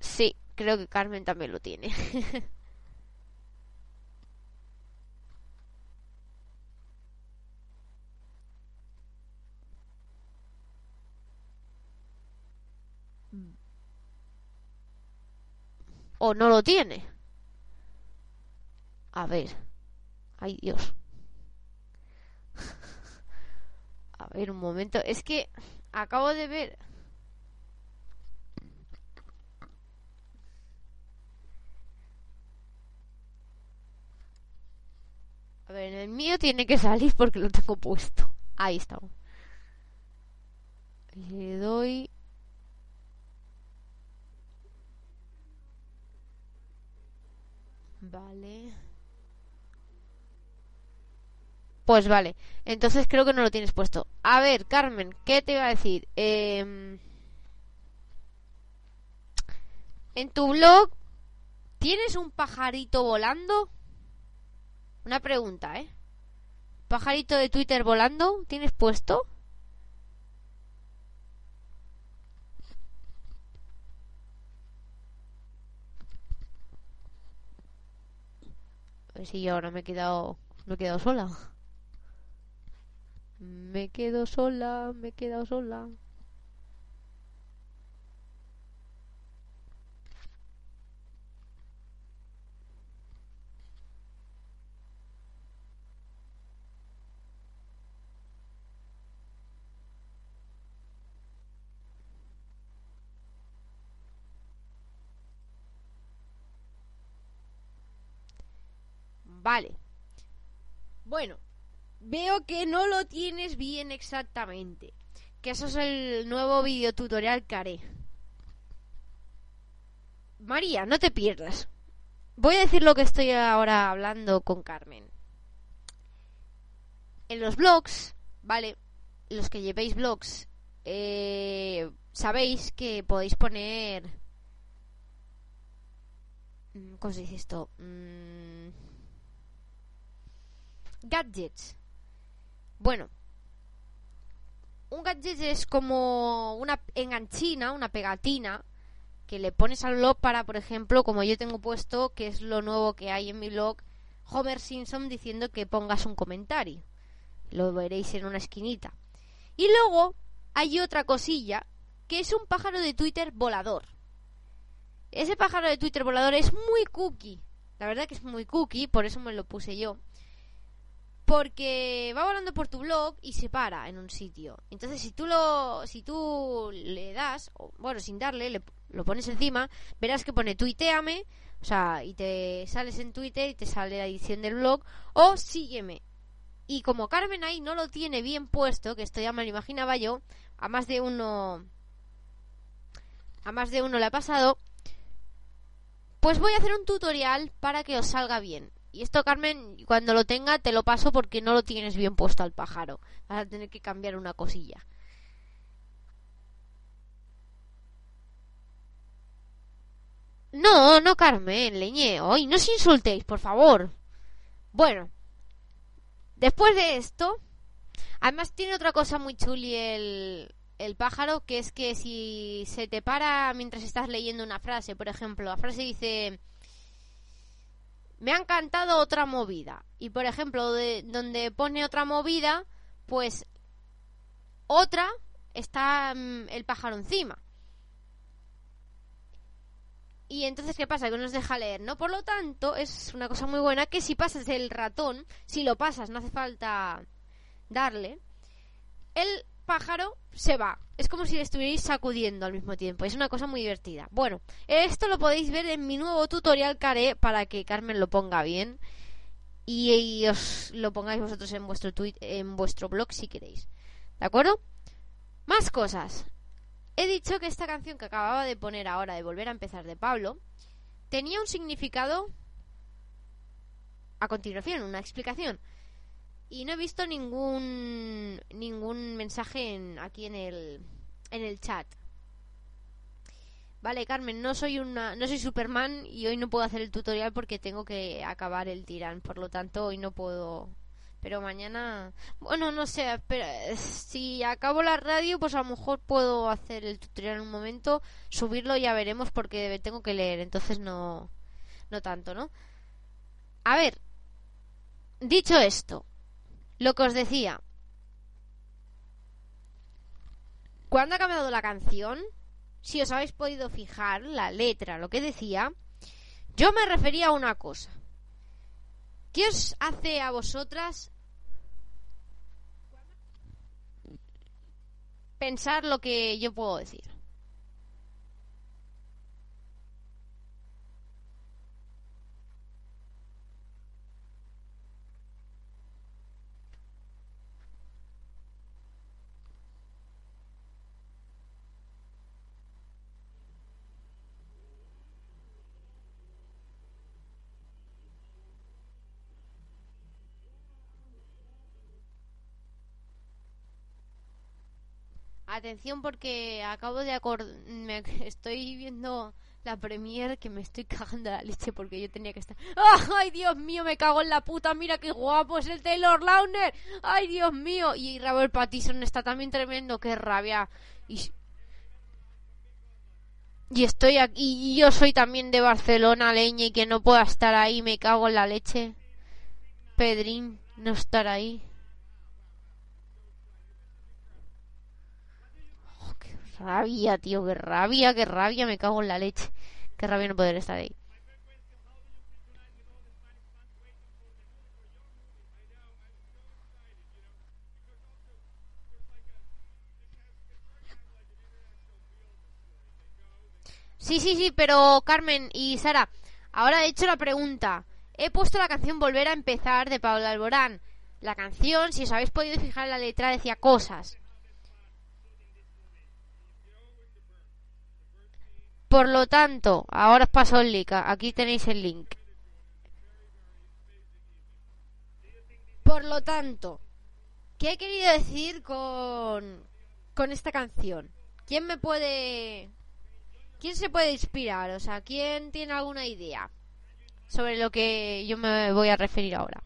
Sí, creo que Carmen también lo tiene. o no lo tiene. A ver. Ay, Dios. A ver, un momento. Es que acabo de ver. A ver, el mío tiene que salir porque lo tengo puesto. Ahí está. Le doy. Vale. Pues vale. Entonces creo que no lo tienes puesto. A ver, Carmen, ¿qué te iba a decir? Em, en tu blog, ¿tienes un pajarito volando? Una pregunta, ¿eh? ¿Pajarito de Twitter volando? ¿Tienes puesto? A ver si yo ahora me he quedado, me he quedado sola. Me quedo sola, me he quedado sola. Vale. Bueno, veo que no lo tienes bien exactamente. Que eso es el nuevo video tutorial que haré. María, no te pierdas. Voy a decir lo que estoy ahora hablando con Carmen. En los blogs, ¿vale? Los que llevéis blogs, eh, sabéis que podéis poner... mm, ¿Cómo se dice esto? Mm, gadgets. Bueno, un gadget es como una enganchina, una pegatina que le pones al blog para, por ejemplo, como yo tengo puesto, que es lo nuevo que hay en mi blog, Homer Simpson diciendo que pongas un comentario. Lo veréis en una esquinita. Y luego hay otra cosilla que es un pájaro de Twitter volador. Ese pájaro de Twitter volador es muy cookie. La verdad que es muy cookie, por eso me lo puse yo. Porque va volando por tu blog y se para en un sitio. Entonces, si tú lo, si tú le das, o, bueno, sin darle, le- lo pones encima, verás que pone tuiteame, o sea, y te sales en Twitter y te sale la edición del blog, o sígueme. Y como Carmen ahí no lo tiene bien puesto, que esto ya me lo imaginaba yo, a más de uno, a más de uno le ha pasado, pues voy a hacer un tutorial para que os salga bien. Y esto, Carmen, cuando lo tenga te lo paso porque no lo tienes bien puesto al pájaro. Vas a tener que cambiar una cosilla. No, no, Carmen, leñé. Hoy no os insultéis, por favor. Bueno, después de esto, además tiene otra cosa muy chuli el, el pájaro, que es que si se te para mientras estás leyendo una frase, por ejemplo, la frase dice me ha encantado otra movida. Y por ejemplo, de, donde pone otra movida, pues otra está mm, el pájaro encima. Y entonces, ¿qué pasa? Que no nos deja leer, ¿no? Por lo tanto, es una cosa muy buena que si pasas el ratón, si lo pasas, no hace falta darle, el pájaro se va. Es como si le estuvierais sacudiendo al mismo tiempo. Es una cosa muy divertida. Bueno, esto lo podéis ver en mi nuevo tutorial que haré para que Carmen lo ponga bien. Y, y os lo pongáis vosotros en vuestro tweet, en vuestro blog si queréis. ¿De acuerdo? Más cosas. He dicho que esta canción que acababa de poner ahora de volver a empezar de Pablo tenía un significado a continuación, una explicación. Y no he visto ningún ningún mensaje en, aquí en el en el chat. Vale, Carmen, no soy una no soy Superman y hoy no puedo hacer el tutorial porque tengo que acabar el tirán, por lo tanto hoy no puedo pero mañana bueno no sé pero eh, si acabo la radio pues a lo mejor puedo hacer el tutorial en un momento subirlo ya veremos porque tengo que leer entonces no no tanto no a ver dicho esto lo que os decía. Cuando ha cambiado la canción si os habéis podido fijar la letra lo que decía yo me refería a una cosa. ¿Qué os hace a vosotras pensar lo que yo puedo decir? Atención porque acabo de acordar... Estoy viendo la premier que me estoy cagando la leche porque yo tenía que estar... ¡Ah! ¡Ay, Dios mío! Me cago en la puta. Mira qué guapo es el Taylor Lautner. ¡Ay, Dios mío! Y Robert Pattinson está también tremendo. ¡Qué rabia! Y... Y estoy aquí, y yo soy también de Barcelona, leña, y que no pueda estar ahí, me cago en la leche. Pedrín, no estar ahí. Oh, qué rabia, tío, qué rabia, qué rabia, me cago en la leche. Qué rabia no poder estar ahí. Sí, sí, sí, pero Carmen y Sara, ahora he hecho la pregunta. He puesto la canción Volver a empezar de Pablo Alborán. La canción, si os habéis podido fijar en la letra, decía cosas. Por lo tanto, ahora os paso el link. Aquí tenéis el link. Por lo tanto, ¿qué he querido decir con, con esta canción? ¿Quién me puede... ¿Quién se puede inspirar? O sea, ¿quién tiene alguna idea sobre lo que yo me voy a referir ahora?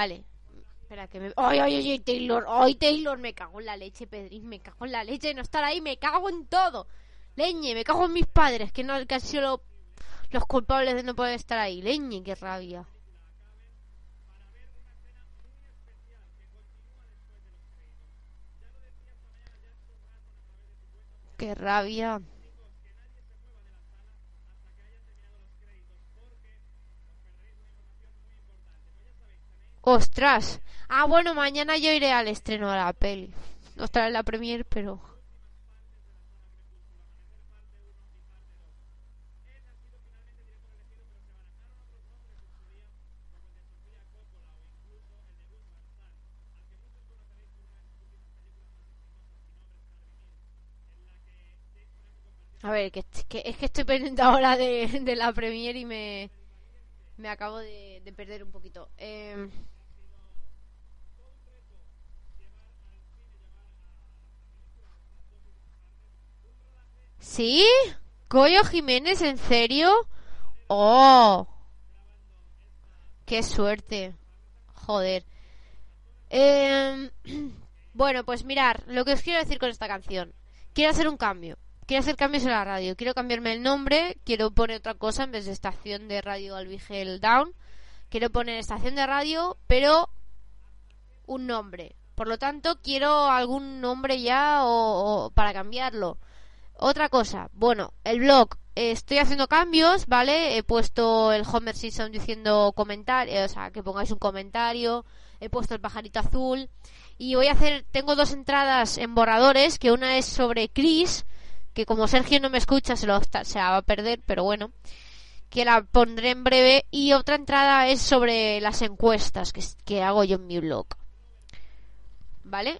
Vale. Espera, que me... ¡Ay, ay, ay, ay, Taylor! ¡Ay, Taylor! Me cago en la leche, Pedrín. Me cago en la leche. No estar ahí. Me cago en todo. Leñe, me cago en mis padres. Que, no, que han sido lo- los culpables de no poder estar ahí. Leñe, qué rabia. Qué rabia. Ostras. Ah, bueno, mañana yo iré al estreno de la peli. No estaré en la premier, pero... A ver, que, que- es que estoy pendiente ahora de, de la premier y me, me acabo de, de perder un poquito. Em, ¿Sí? ¿Goyo Jiménez, en serio? ¡Oh! ¡Qué suerte! Joder. Em, bueno, pues mirar, lo que os quiero decir con esta canción. Quiero hacer un cambio. Quiero hacer cambios en la radio. Quiero cambiarme el nombre. Quiero poner otra cosa en vez de estación de radio Alvigel Down. Quiero poner estación de radio, pero un nombre. Por lo tanto, quiero algún nombre ya o, para cambiarlo. Otra cosa, bueno, el blog. eh, estoy haciendo cambios, ¿vale? He puesto el Homer Simpson diciendo comentario, o sea, que pongáis un comentario. He puesto el pajarito azul. Y voy a hacer, tengo dos entradas en borradores, que una es sobre Chris, que como Sergio no me escucha se lo se va a perder, pero bueno, que la pondré en breve. Y otra entrada es sobre las encuestas que, que hago yo en mi blog. ¿Vale?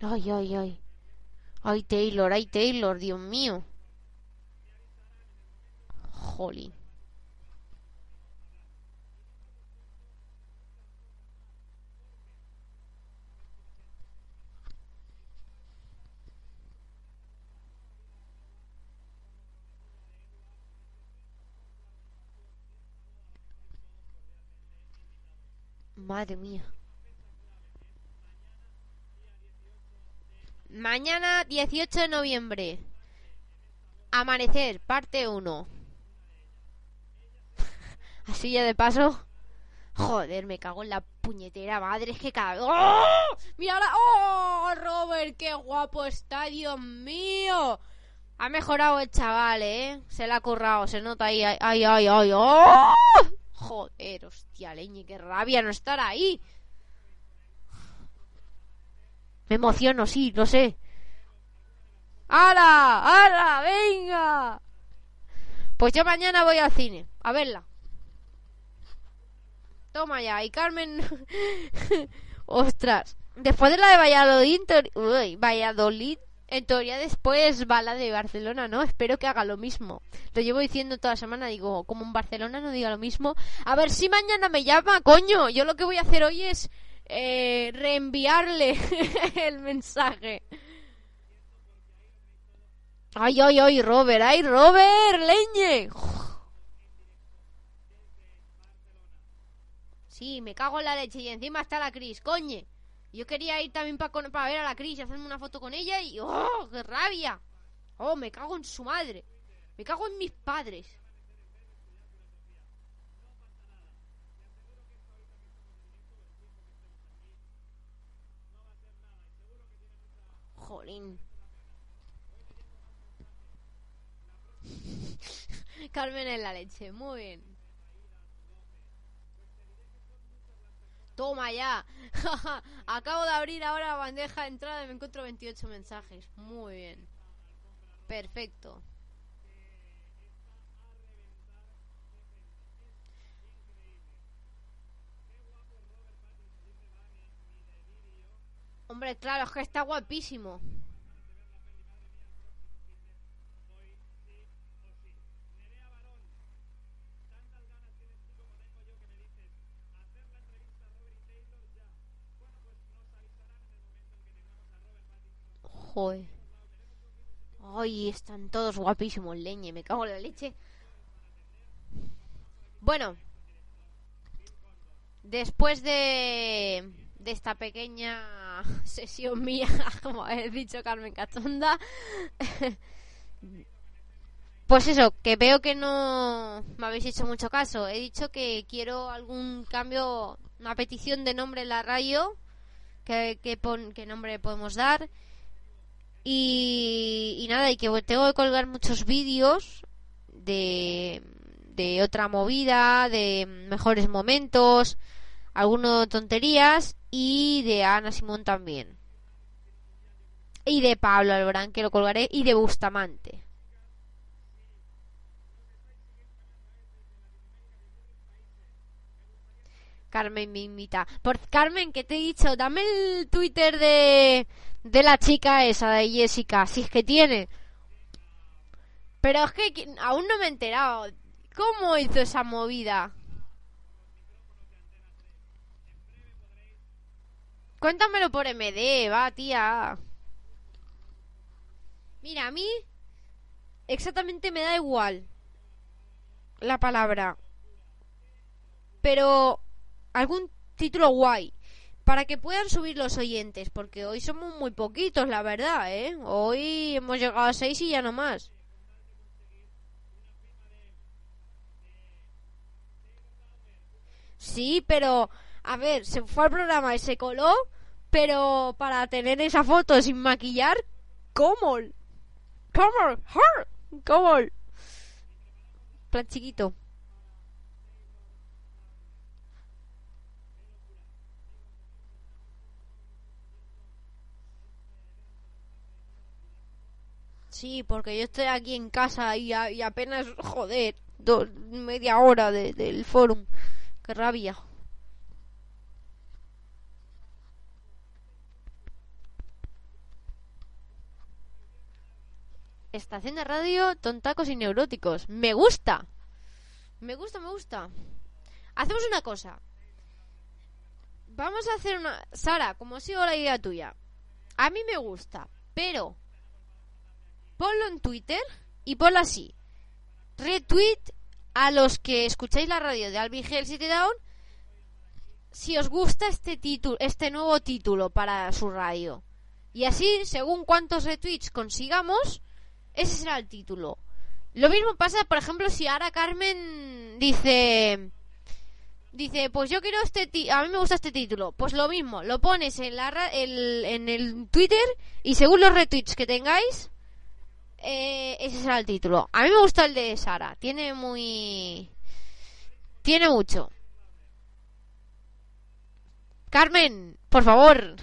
Ay, ay, ay. Ay, Taylor, ay, Taylor, Dios mío. Jolín. Madre mía. Mañana 18 de noviembre. Amanecer, parte 1. Así ya de paso. Joder, me cago en la puñetera madre. Es que cada ¡Oh! ¡Mira ahora! ¡Oh! Robert, qué guapo está, Dios mío. Ha mejorado el chaval, ¿eh? Se le ha currado, se nota ahí. Ay, ay, ay, ay. ¡Oh! Joder, hostia, leñe, qué rabia no estar ahí. Me emociono, sí, lo sé. ¡Hala! ¡Hala! ¡Venga! Pues yo mañana voy al cine, a verla. Toma ya, y Carmen... Ostras. Después de la de Valladolid, Uy, Valladolid, en teoría después va la de Barcelona, ¿no? Espero que haga lo mismo. Lo llevo diciendo toda semana, digo, como en Barcelona no diga lo mismo. A ver si mañana me llama, coño. Yo lo que voy a hacer hoy es eh, reenviarle el mensaje. Ay, ay, ay, Robert, ay, Robert, leñe. Sí, me cago en la leche y encima está la Cris, coñe. Yo quería ir también para ver a la Cris y hacerme una foto con ella y ¡oh, qué rabia! ¡Oh, me cago en su madre! Me cago en mis padres. Jolín. Carmen en la leche, muy bien. Toma ya. Acabo de abrir ahora la bandeja de entrada y me encuentro 28 mensajes. Muy bien. Perfecto. Hombre, claro, es que está guapísimo. Joder. Ay, están todos guapísimos, leñe. Me cago en la leche. Bueno. Después de, de esta pequeña sesión mía, como ha dicho Carmen Cachonda, pues eso, que veo que no me habéis hecho mucho caso. He dicho que quiero algún cambio, una petición de nombre en la radio, que, que, pon- qué nombre podemos dar. Y, y nada, y que tengo que colgar muchos vídeos de, de otra movida, de mejores momentos, algunas tonterías y de Ana Simón también. Y de Pablo Alborán, que lo colgaré, y de Bustamante. Carmen me invita. Por Carmen, que te he dicho, dame el Twitter de, de la chica esa, de Jessica, si es que tiene. Pero es que aún no me he enterado. ¿Cómo hizo esa movida? Cuéntamelo por MD, va, tía. Mira, a mí exactamente me da igual la palabra. Pero algún título guay para que puedan subir los oyentes, porque hoy somos muy poquitos, la verdad, ¿eh? Hoy hemos llegado a seis y ya no más. Sí, pero a ver, se fue al programa y se coló, pero para tener esa foto sin maquillar, ¿cómo? ¿Cómo? ¿Cómo? Plan chiquito. Sí, porque yo estoy aquí en casa y, apenas, joder, do- media hora de- del forum. Qué rabia. Estación de radio, tontacos y neuróticos. Me gusta. Me gusta, me gusta. Hacemos una cosa. Vamos a hacer una... Sara, como sigo la idea tuya. A mí me gusta, pero... Ponlo en Twitter y ponlo así. Retweet a los que escucháis la radio de Alvin Hell City Down si os gusta este título, este nuevo título para su radio. Y así, según cuántos retweets consigamos, ese será el título. Lo mismo pasa, por ejemplo, si ahora Carmen dice dice, pues yo quiero este a mí me gusta este título, pues lo mismo, lo pones en la ra- el- en el Twitter y según los retweets que tengáis eh, ese será el título. A mí me gusta el de Sara, tiene muy tiene mucho. Carmen, por favor.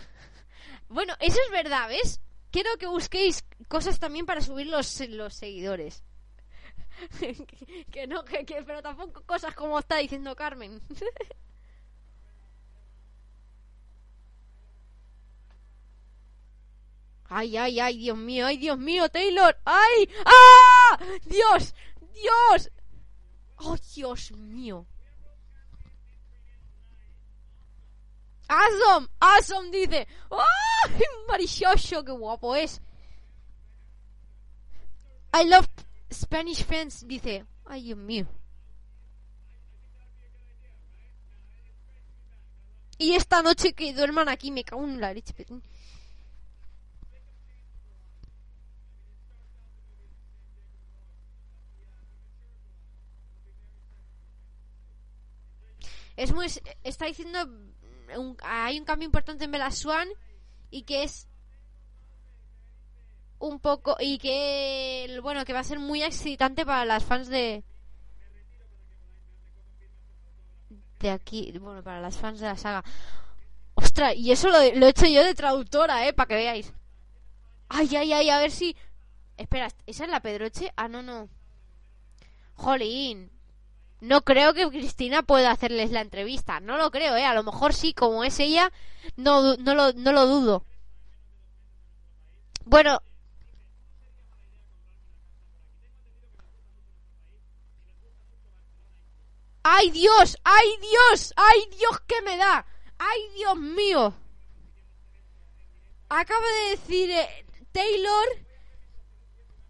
Bueno, eso es verdad, ¿ves? Quiero que busquéis cosas también para subir los, los seguidores. que, no, que, que- pero tampoco cosas como está diciendo Carmen. ay, ay, ay, Dios mío, ay, Dios mío, Taylor. ¡Ay! ¡Ah! ¡Dios! ¡Dios! ¡Oh, Dios mío! ¡Awesome! ¡Awesome! Dice. ¡Ay! Marichoso! ¡Qué guapo es! I love Spanish fans. Dice. ¡Ay, Dios mío! Y esta noche que duerman aquí me cago en la leche. Es muy. Está diciendo. Hay un cambio importante en Bella Swan. Y que es. Un poco. Y que. Bueno, que va a ser muy excitante para las fans de. De aquí. Bueno, para las fans de la saga. Ostras, y eso lo, lo he hecho yo de traductora, eh, para que veáis. Ay, ay, ay, a ver si. Espera, ¿esa es la Pedroche? Ah, no, no. Jolín. No creo que Cristina pueda hacerles la entrevista. No lo creo, ¿eh? A lo mejor sí, como es ella, no, no, lo, no lo dudo. Bueno. ¡Ay, Dios! ¡Ay, Dios! ¡Ay, Dios, qué me da! ¡Ay, Dios mío! Acaba de decir eh, Taylor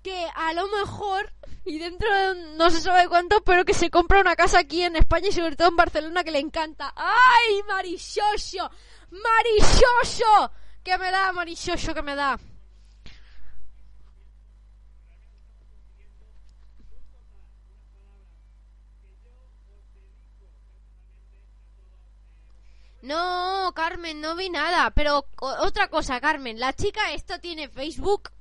que a lo mejor y dentro de no se sabe cuánto pero que se compra una casa aquí en España y sobre todo en Barcelona que le encanta. Ay marichoso marichoso que me da marichoso que me da No, Carmen, no vi nada. Pero otra cosa, Carmen, la chica esta tiene Facebook.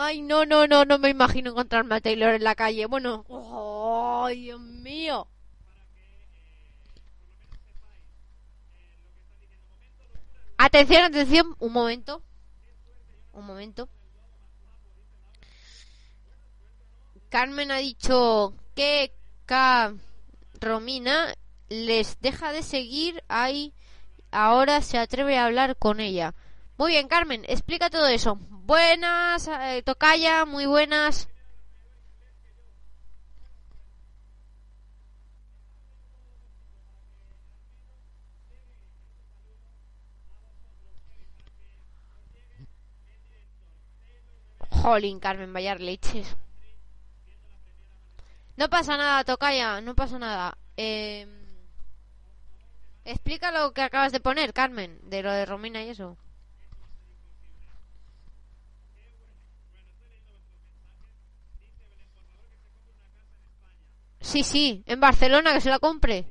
Ay, no, no, no, no me imagino encontrarme a Taylor en la calle. Bueno, ¡ay, Dios mío! Atención, atención, un momento. Un momento. Carmen ha dicho que K. Romina les deja de seguir ahí. Ahora se atreve a hablar con ella. Muy bien, Carmen, explica todo eso. Buenas, eh, Tocaya, muy buenas. Jolín, Carmen, vaya leches. No pasa nada, Tocaya, no pasa nada. Eh, explica lo que acabas de poner, Carmen, de lo de Romina y eso. Sí, sí, en Barcelona, que se la compre.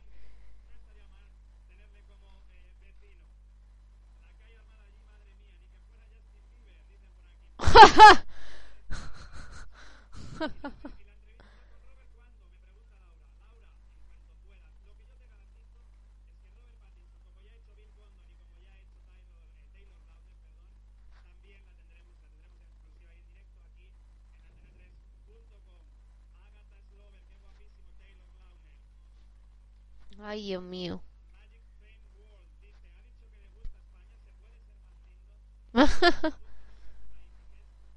Ay, Dios mío.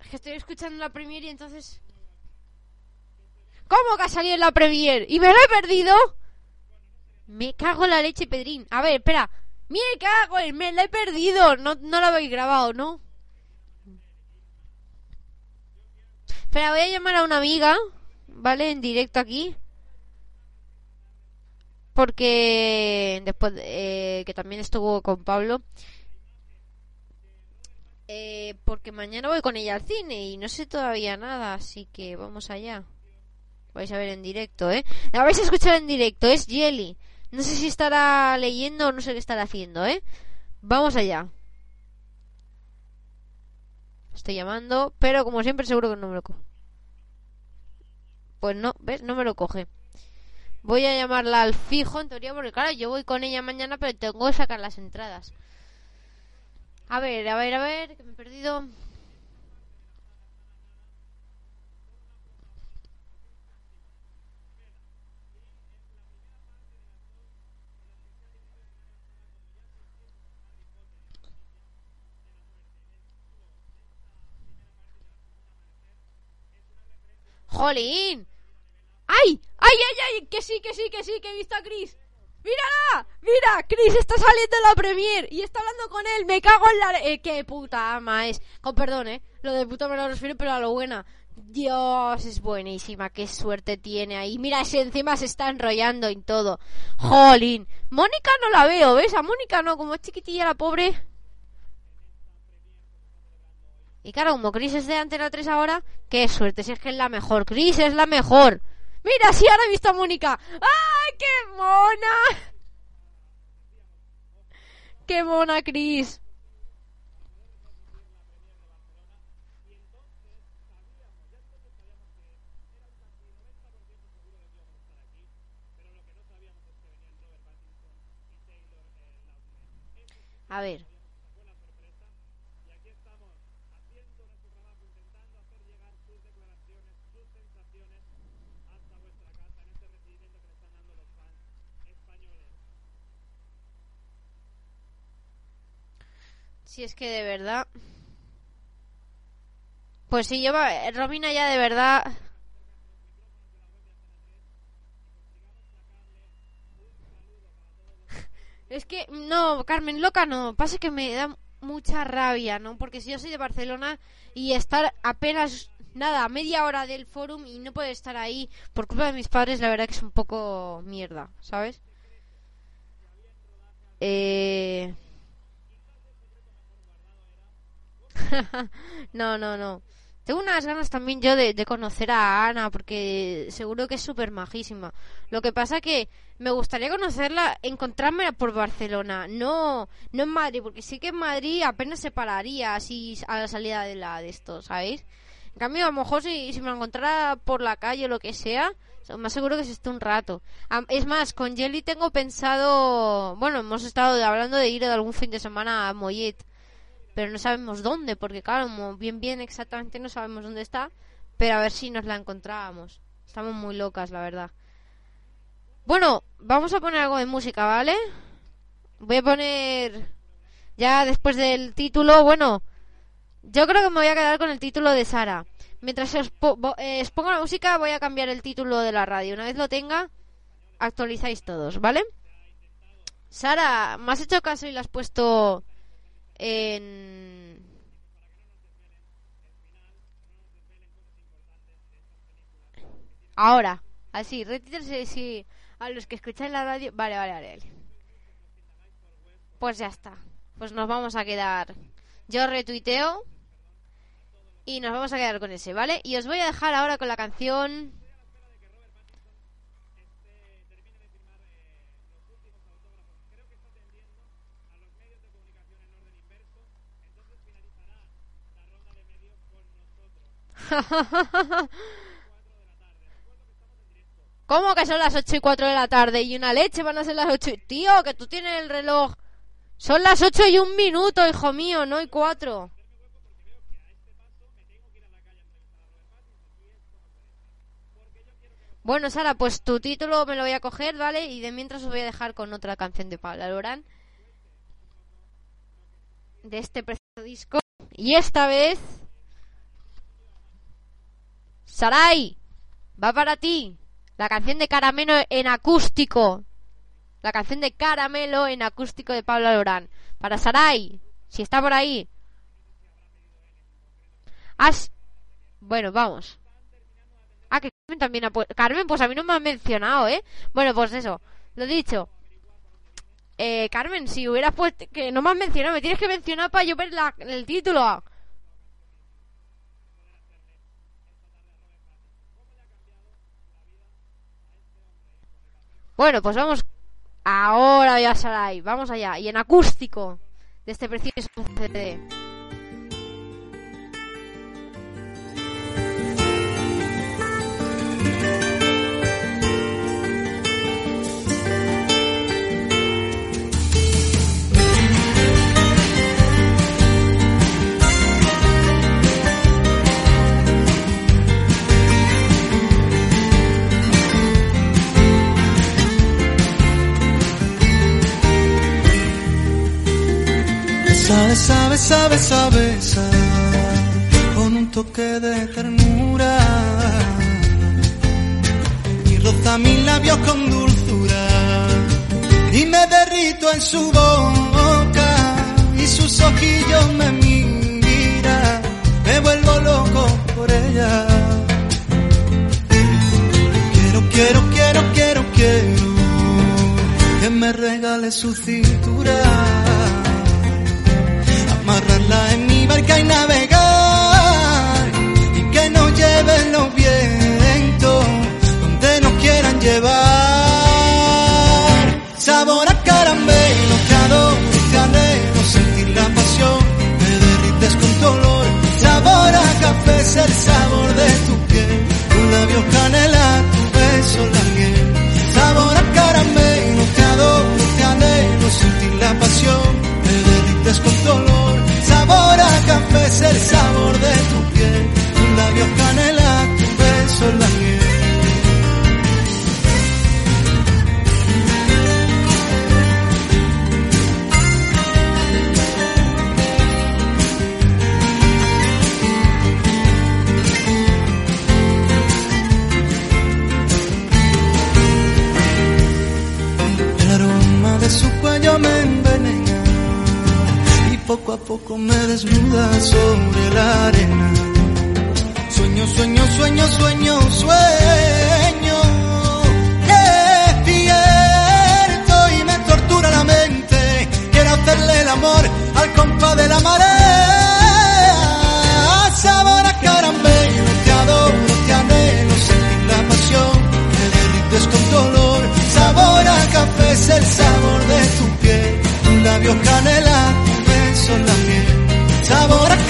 es que estoy escuchando la Premiere y entonces... ¿Cómo que ha salido la Premiere? ¿Y me lo he perdido? Me cago en la leche, Pedrín. A ver, espera. Me cago en... Me la he perdido. No, no lo habéis grabado, ¿no? Espera, voy a llamar a una amiga. ¿Vale? En directo aquí. Porque... Después... eh, que también estuvo con Pablo. Eh, porque mañana voy con ella al cine y no sé todavía nada, así que vamos allá. Vais a ver en directo, ¿eh? La vais a escuchar en directo, es Jelly. No sé si estará leyendo o no sé qué estará haciendo, ¿eh? Vamos allá. Estoy llamando, pero como siempre seguro que no me lo coge. Pues no, ¿ves? No me lo coge. Voy a llamarla al fijo, en teoría, porque claro, yo voy con ella mañana, pero tengo que sacar las entradas. A ver, a ver, a ver, que me he perdido. ¡Jolín! ¡Ay! ¡Ay, ay, ay! Que sí, que sí, que sí, que he visto a Chris. ¡Mírala! ¡Mira! Chris está saliendo en la Premier y está hablando con él. Me cago en la... Eh, ¡Qué puta ama! Con perdón, ¿eh? Lo de puta me lo refiero, pero a lo buena. Dios, es buenísima. Qué suerte tiene ahí. Mira, ese encima se está enrollando en todo. ¡Jolín! Mónica no la veo, ¿ves? A Mónica no, como es chiquitilla la pobre. Y claro, como Chris es de Antena 3 ahora, qué suerte, si es que es la mejor. Chris es la mejor. Mira, sí, ahora he visto a Mónica. ¡Ay, qué mona! ¡Qué mona, Chris! A ver. Si es que de verdad. Pues sí, yo, Romina ya de verdad... Es que, no, Carmen, loca no. Pasa que me da mucha rabia, ¿no? Porque si yo soy de Barcelona y estar apenas, nada, media hora del forum y no poder estar ahí por culpa de mis padres, la verdad que es un poco mierda, ¿sabes? Eh... no, no, no. Tengo unas ganas también yo de, conocer a Ana, porque seguro que es súper majísima. Lo que pasa que me gustaría conocerla, encontrarme por Barcelona, no, no en Madrid, porque sí que en Madrid apenas se pararía así a la salida de la de esto, ¿sabéis? En cambio, a lo mejor si, si me encontrara por la calle o lo que sea, más seguro que se esté un rato. Es más, con Jelly tengo pensado, bueno, hemos estado hablando de ir de algún fin de semana a Mollet, pero no sabemos dónde, porque claro, bien bien exactamente no sabemos dónde está, pero a ver si nos la encontrábamos. Estamos muy locas, la verdad. Bueno, vamos a poner algo de música, ¿vale? Voy a poner ya después del título, bueno, yo creo que me voy a quedar con el título de Sara. Mientras os, eh, os pongo la música, voy a cambiar el título de la radio. Una vez lo tenga, actualizáis todos, ¿vale? Sara, ¿me has hecho caso y la has puesto Ahora, así, retírense si a los que escucháis la radio... Vale, vale, vale. vale. Pues ya está. Pues nos vamos a quedar... Yo retuiteo y nos vamos a quedar con ese, ¿vale? Y os voy a dejar ahora con la canción... ¿Cómo que son las 8 y 4 de la tarde? Y una leche van a ser las 8. y- Tío, que tú tienes el reloj. Son las 8 y un minuto, hijo mío, no y 4. Bueno, Sara, pues tu título me lo voy a coger, ¿vale? Y de mientras os voy a dejar con otra canción de Paula Lorán. De este precioso disco. Y esta vez... Sarai, va para ti. La canción de Caramelo en acústico. La canción de Caramelo en acústico de Pablo Lorán. Para Sarai, si está por ahí. Has... Bueno, vamos. Ah, que Carmen también ha puesto... Carmen, pues a mí no me ha mencionado, ¿eh? Bueno, pues eso. Lo dicho. Eh, Carmen, si hubieras puesto... Que no me has mencionado, me tienes que mencionar para yo ver la- el título. Bueno, pues vamos. Ahora ya Sarai, vamos allá. Y en acústico de este precioso CD. Sabe, sabe, sabe, sabe, con un toque de ternura. Y roza mis labios con dulzura. Y me derrito en su boca. Y sus ojillos me miran. Me vuelvo loco por ella. Quiero, quiero, quiero, quiero, quiero. Que me regale su cintura amarrarla en mi barca y navegar y que nos lleven los vientos donde nos quieran llevar. Sabor a caramelo, te anhelo, sentir la pasión, me derrites con tu olor. Sabor a café es el sabor de tu piel, tu labio canela, tu beso la miel. Sabor a caramelo, te anhelo, sentir la pasión, me derrites con tu labio canela, tu beso la poco a poco me desnuda sobre la arena. Sueño, sueño, sueño, sueño, sueño. Despierto y me tortura la mente. Quiero hacerle el amor al compa de la marea. Sabor a caramelo, te adoro, te anhelo, sentir la pasión. Me derrites con dolor. Sabor a café es el sabor de tu piel. Un labio canela, en la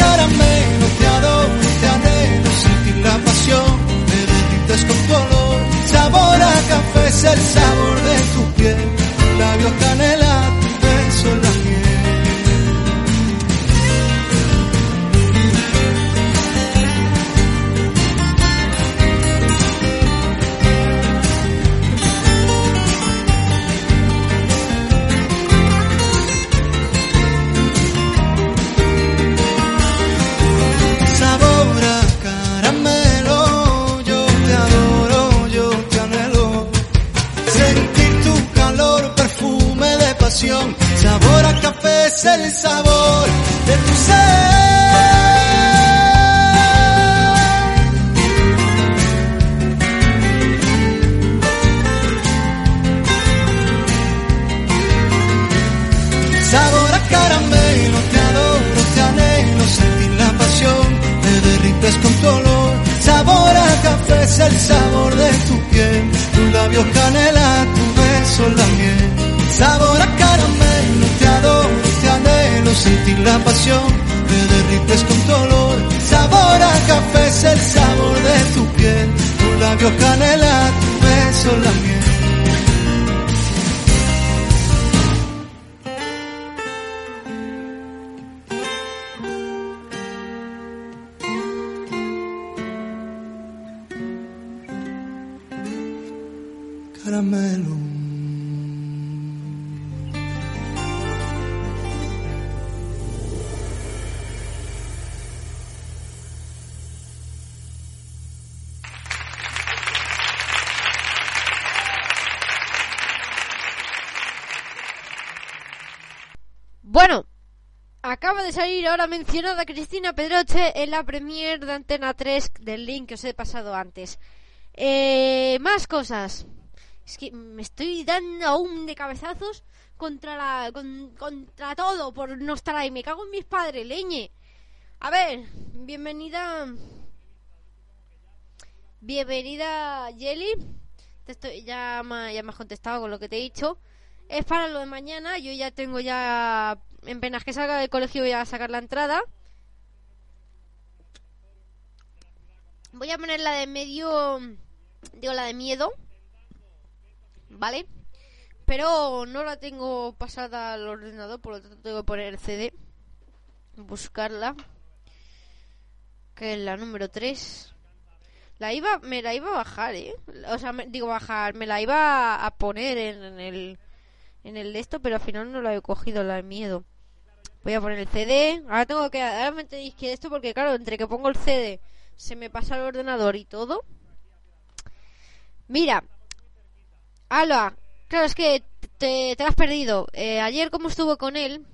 ahora mencionada Cristina Pedroche en la premier de Antena 3 del link que os he pasado antes. Eh, más cosas. Es que me estoy dando aún de cabezazos contra la, con- contra todo por no estar ahí. Me cago en mis padres, leñe. A ver, bienvenida. Bienvenida, Jelly. Te estoy, ya, me, ya me has contestado con lo que te he dicho. Es para lo de mañana. Yo ya tengo ya. En penas que salga del colegio voy a sacar la entrada. Voy a poner la de medio. Digo, la de miedo. ¿Vale? Pero no la tengo pasada al ordenador, por lo tanto tengo que poner el CD. Buscarla. Que es la número 3. La iba, me la iba a bajar, ¿eh? O sea, me- digo bajar, me la iba a poner en, en el en el de esto, pero al final no la he cogido, la de miedo. Voy a poner el CD. Ahora tengo que, ahora me tenéis que esto porque claro, entre que pongo el CD, se me pasa el ordenador y todo. Mira, Alba, claro, es que te, has perdido. Eh, ayer como estuve con él,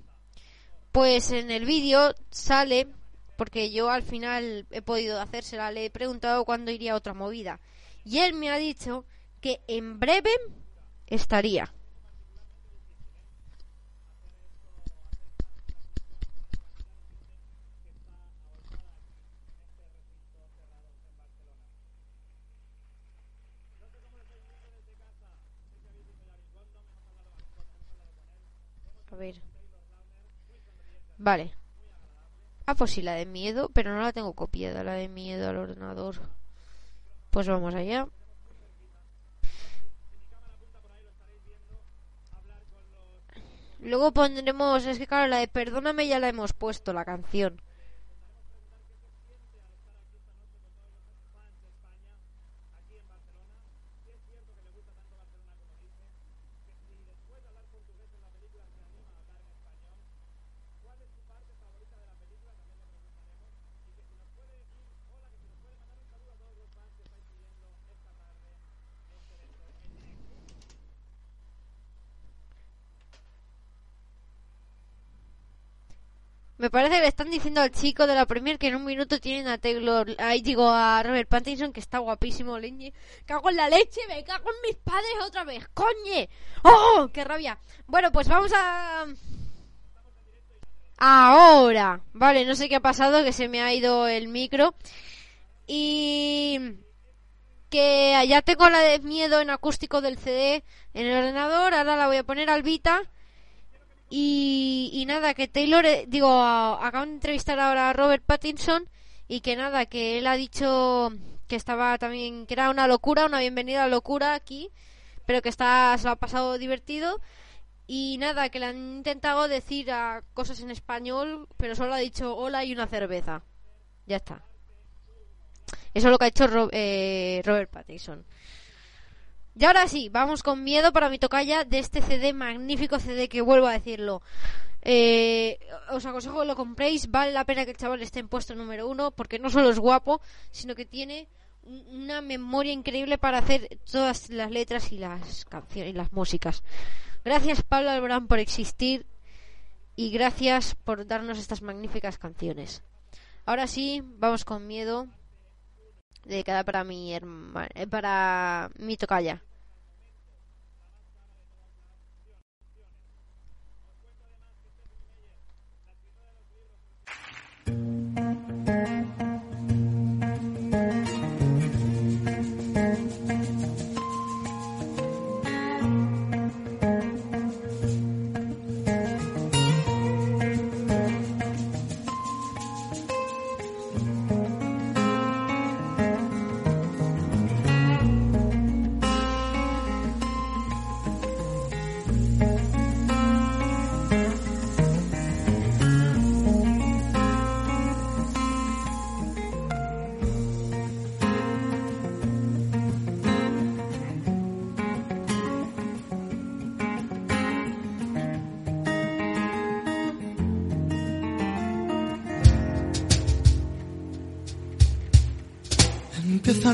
pues en el vídeo sale, porque yo al final he podido hacérsela, le he preguntado cuándo iría a otra movida. Y él me ha dicho que en breve estaría. Ver. Vale. Ah, pues sí, la de miedo, pero no la tengo copiada, la de miedo al ordenador. Pues vamos allá. Luego pondremos, es que claro, la de Perdóname ya la hemos puesto, la canción. Me parece que le están diciendo al chico de la Premier que en un minuto tienen a Taylor, ahí digo a Robert Pattinson que está guapísimo, leñe. Cago en la leche, me cago en mis padres otra vez, coñe. ¡Oh! ¡Qué rabia! Bueno, pues vamos a... Ahora. Vale, no sé qué ha pasado, que se me ha ido el micro. Y... Que ya tengo la de miedo en acústico del CD en el ordenador, ahora la voy a poner al Vita. Y, y nada, que Taylor, eh, digo, acaban de entrevistar ahora a Robert Pattinson y que nada, que él ha dicho que estaba también, que era una locura, una bienvenida locura aquí, pero que está, se lo ha pasado divertido. Y nada, que le han intentado decir a cosas en español, pero solo ha dicho hola y una cerveza. Ya está. Eso es lo que ha hecho Ro- eh, Robert Pattinson. Y ahora sí, vamos con miedo para mi tocaya de este CD, magnífico CD que vuelvo a decirlo. Eh, os aconsejo que lo compréis, vale la pena que el chaval esté en puesto número uno, porque no solo es guapo, sino que tiene un- una memoria increíble para hacer todas las letras y las canciones y las músicas. Gracias Pablo Alborán por existir y gracias por darnos estas magníficas canciones. Ahora sí, vamos con miedo dedicada para mi herma- eh, para mi tocaya.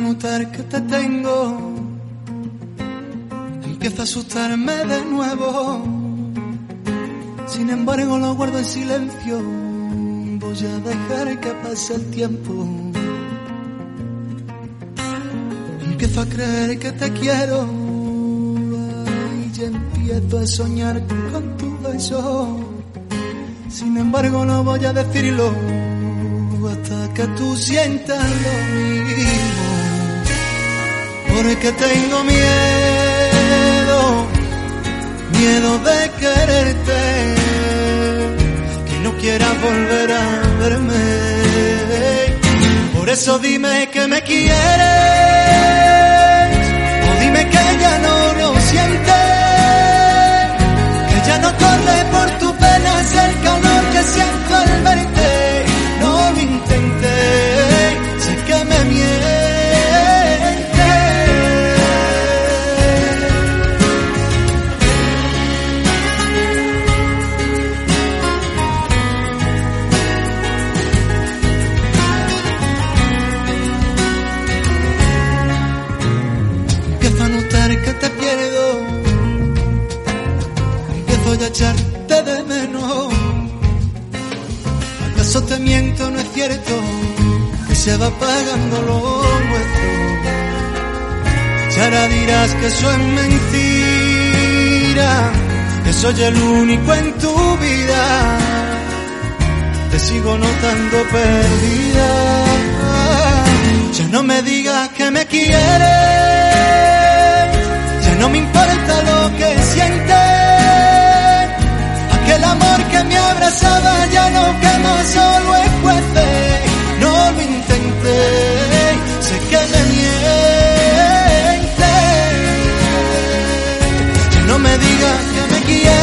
Notar que te tengo. Empieza a asustarme de nuevo. Sin embargo, lo guardo en silencio. Voy a dejar que pase el tiempo. Empiezo a creer que te quiero. Y ya empiezo a soñar con tu beso. Sin embargo, no voy a decirlo hasta que tú sientas lo mismo. Porque tengo miedo, miedo de quererte, que no quieras volver a verme. Por eso dime que me quieres, o dime que ya no lo sientes, que ya no corre por tu pena el calor que siento al verte. Que se va pagando lo nuestro. Y ahora dirás que eso es mentira, que soy el único en tu vida. Te sigo notando perdida. Ya no me digas que me quieres, ya no me importa lo que sientes. Aquel amor que me abrazaba ya no quema, solo No lo intenté, sé que me mientes. Ya no me digas que me quieres,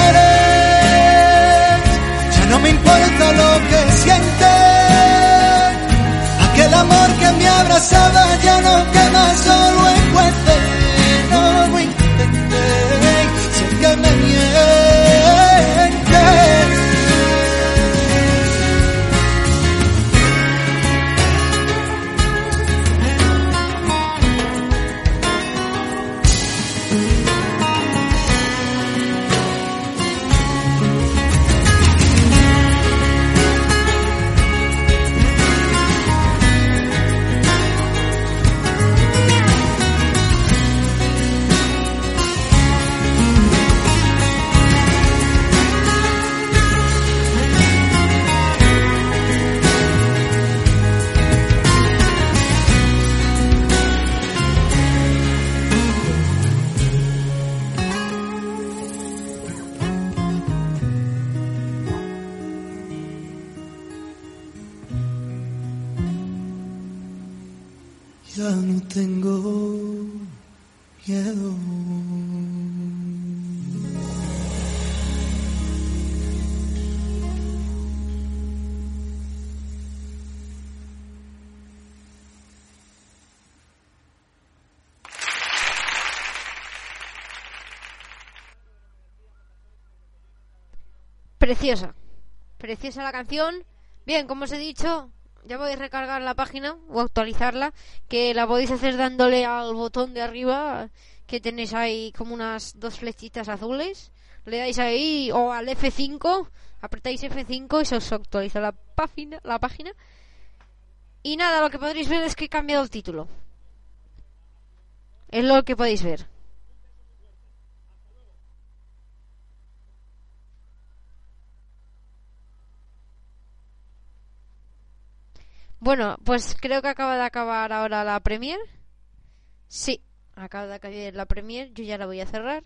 ya no me importa lo que sientes. Aquel amor que me abrazaba ya no quema, solo es Preciosa. Preciosa la canción. Bien, como os he dicho, ya podéis recargar la página o actualizarla, que la podéis hacer dándole al botón de arriba, que tenéis ahí como unas dos flechitas azules. Le dais ahí o al F5, apretáis F5 y se os actualiza la página, la página. Y nada, lo que podréis ver es que he cambiado el título. Es lo que podéis ver. Bueno, pues creo que acaba de acabar ahora la Premier. Sí, acaba de acabar la Premier. Yo ya la voy a cerrar.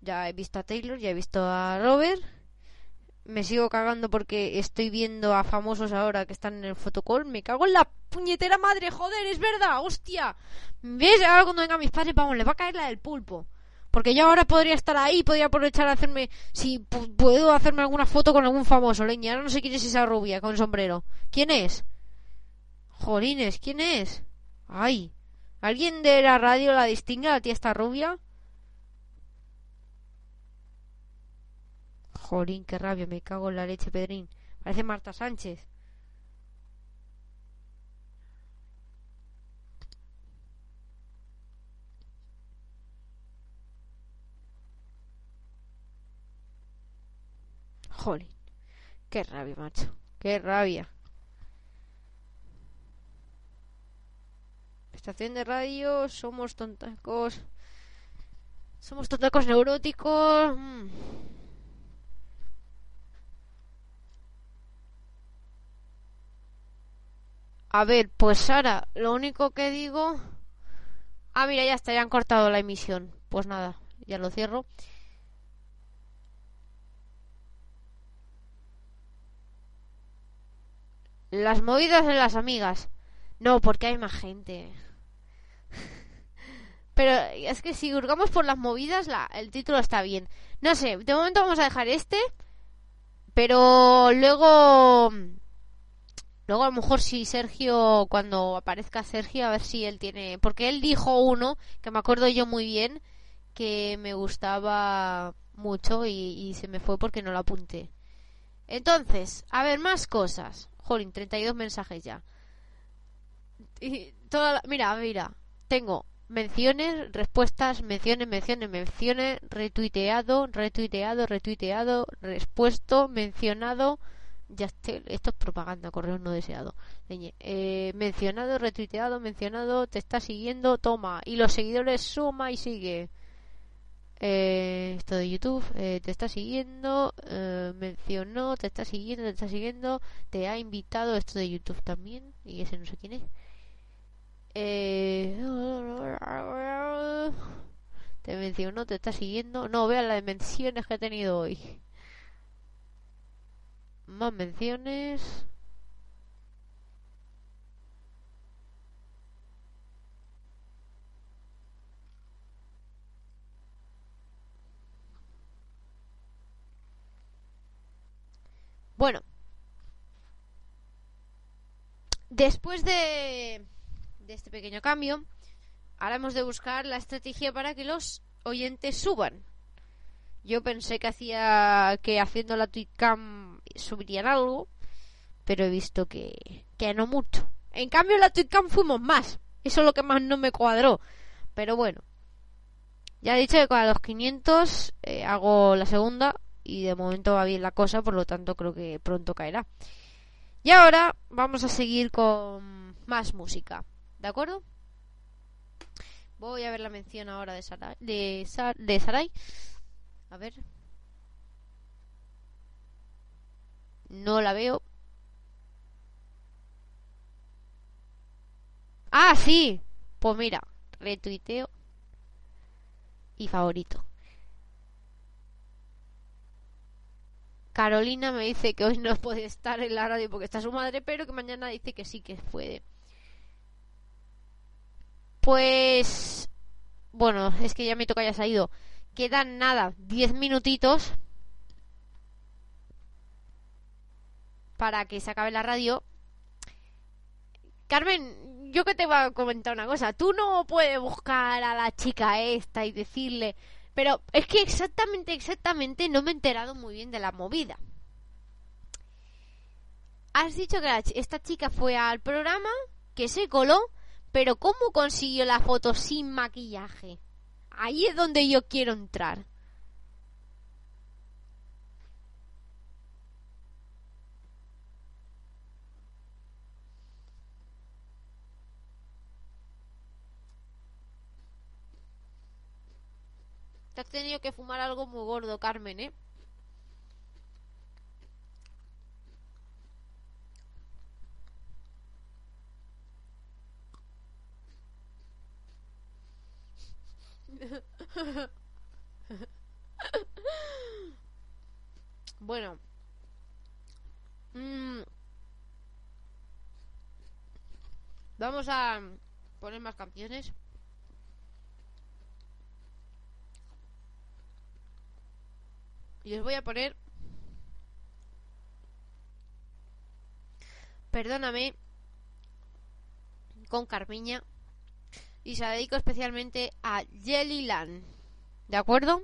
Ya he visto a Taylor, ya he visto a Robert. Me sigo cagando porque estoy viendo a famosos ahora que están en el fotocall. Me cago en la puñetera madre, joder, es verdad, hostia. ¿Ves? Ahora cuando vengan mis padres, vamos, le va a caer la del pulpo. Porque yo ahora podría estar ahí, podría aprovechar a hacerme, si pu- puedo hacerme alguna foto con algún famoso, leña. Ahora no sé quién es esa rubia con sombrero. ¿Quién es? Jolines, ¿quién es? Ay, ¿alguien de la radio la distingue, la tía esta rubia? Jolín, qué rabia, me cago en la leche, Pedrín. Parece Marta Sánchez. Jolín, qué rabia, macho. Qué rabia. Estación de radio, somos tontacos. Somos tontacos neuróticos. mm. A ver, pues Sara, lo único que digo. Ah, mira, ya está, ya han cortado la emisión. Pues nada, ya lo cierro. Las movidas de las amigas. No, porque hay más gente. Pero es que si hurgamos por las movidas, la, el título está bien. No sé, de momento vamos a dejar este. Pero luego. Luego a lo mejor si Sergio, cuando aparezca Sergio, a ver si él tiene... Porque él dijo uno, que me acuerdo yo muy bien, que me gustaba mucho y, y se me fue porque no lo apunté. Entonces, a ver, más cosas. Jolín, 32 mensajes ya. Y toda la- Mira, mira, tengo menciones, respuestas, menciones, menciones, menciones, retuiteado, retuiteado, retuiteado, respuesto, mencionado. Ya este- esto es propaganda, correo no deseado. Eh, mencionado, retuiteado, mencionado, te está siguiendo, toma. Y los seguidores suma y sigue. Eh, esto de YouTube, eh, te está siguiendo, eh, mencionó, te está siguiendo, te está siguiendo, te ha invitado, esto de YouTube también, y ese no sé quién es. Eh, te mencionó, te está siguiendo. No, vean las menciones que he tenido hoy. Más menciones. Bueno. Después de, de este pequeño cambio, ahora hemos de buscar la estrategia para que los oyentes suban. Yo pensé que hacía que haciendo la tweetcam subirían algo, pero he visto que, que no mucho. En cambio, en la tweetcam fuimos más. Eso es lo que más no me cuadró. Pero bueno, ya he dicho que a los 500 eh, hago la segunda y de momento va bien la cosa, por lo tanto creo que pronto caerá. Y ahora vamos a seguir con más música, ¿de acuerdo? Voy a ver la mención ahora de Sarai. A ver. No la veo. Ah, sí. Pues mira, retuiteo y favorito. Carolina me dice que hoy no puede estar en la radio porque está su madre, pero que mañana dice que sí que puede. Pues bueno, es que ya me toca ya se ha ido. Quedan nada, 10 minutitos para que se acabe la radio. Carmen, yo que te voy a comentar una cosa. Tú no puedes buscar a la chica esta y decirle... Pero es que exactamente, exactamente no me he enterado muy bien de la movida. Has dicho que esta chica fue al programa, que se coló, pero ¿cómo consiguió la foto sin maquillaje? Ahí es donde yo quiero entrar. Te has tenido que fumar algo muy gordo, Carmen, ¿eh? Bueno. Mm. Vamos a poner más canciones. Y os voy a poner... Perdóname con Carmiña y se la dedico especialmente a Jellyland. ¿De acuerdo?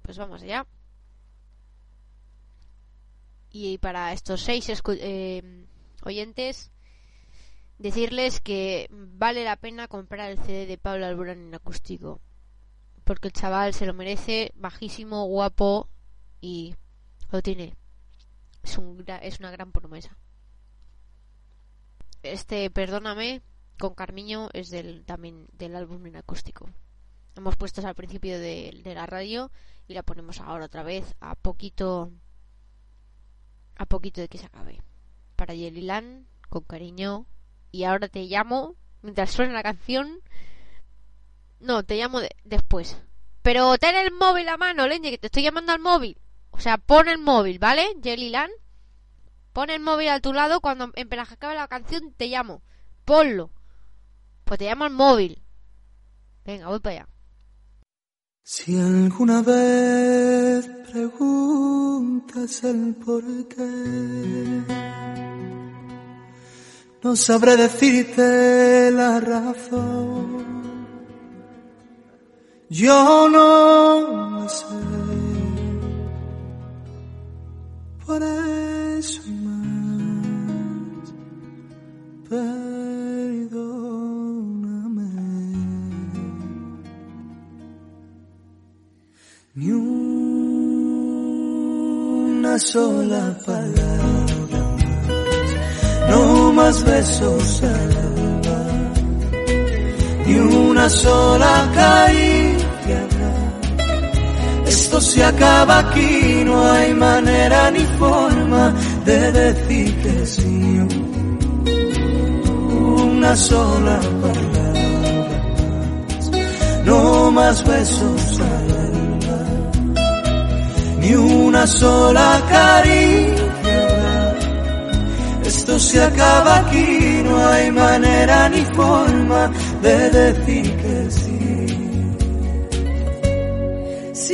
Pues vamos allá. Y para estos seis eh, oyentes, decirles que vale la pena comprar el CD de Pablo Alborán en acústico. Porque el chaval se lo merece, bajísimo, guapo y lo tiene. Es, un, es una gran promesa. Este, perdóname, con Carmiño es del también del álbum en acústico. Hemos puesto al principio de, de la radio y la ponemos ahora otra vez a poquito a poquito de que se acabe. Para Yelilan, con cariño. Y ahora te llamo mientras suena la canción. No, te llamo de- después. Pero ten el móvil a mano, Lenny, que te estoy llamando al móvil. O sea, pon el móvil, ¿vale? Jellyland. Pon el móvil a tu lado cuando apenas acabe la canción te llamo. Ponlo. Pues te llamo al móvil. Venga, voy para allá. Si alguna vez preguntas el por qué, no sabré decirte la razón. Yo no lo sé. Por eso más, perdóname. Ni una sola palabra más, no más besos al ni una sola caricia Esto se acaba aquí, no hay manera ni forma de decir que sí. Una sola palabra no más besos al alba, ni una sola caricia. Esto se acaba aquí, no hay manera ni forma de decir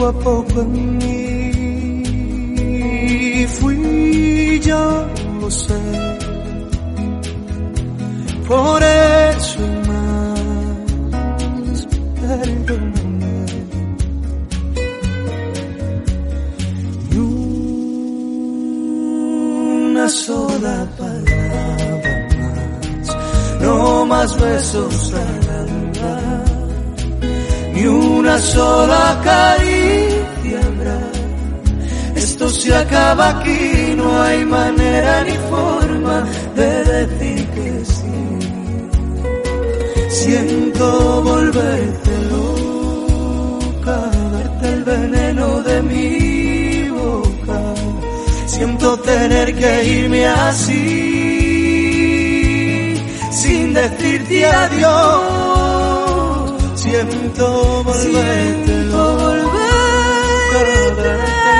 poco a poco en mí. Fui yo, lo sé. Por eso más, perdóname. Y una sola palabra más, no más besos al alba ni una sola caricia se acaba aquí, no hay manera ni forma de decir que sí. Siento volverte loca, darte el veneno de mi boca. Siento tener que irme así, sin decirte adiós. Siento volverte loca, darte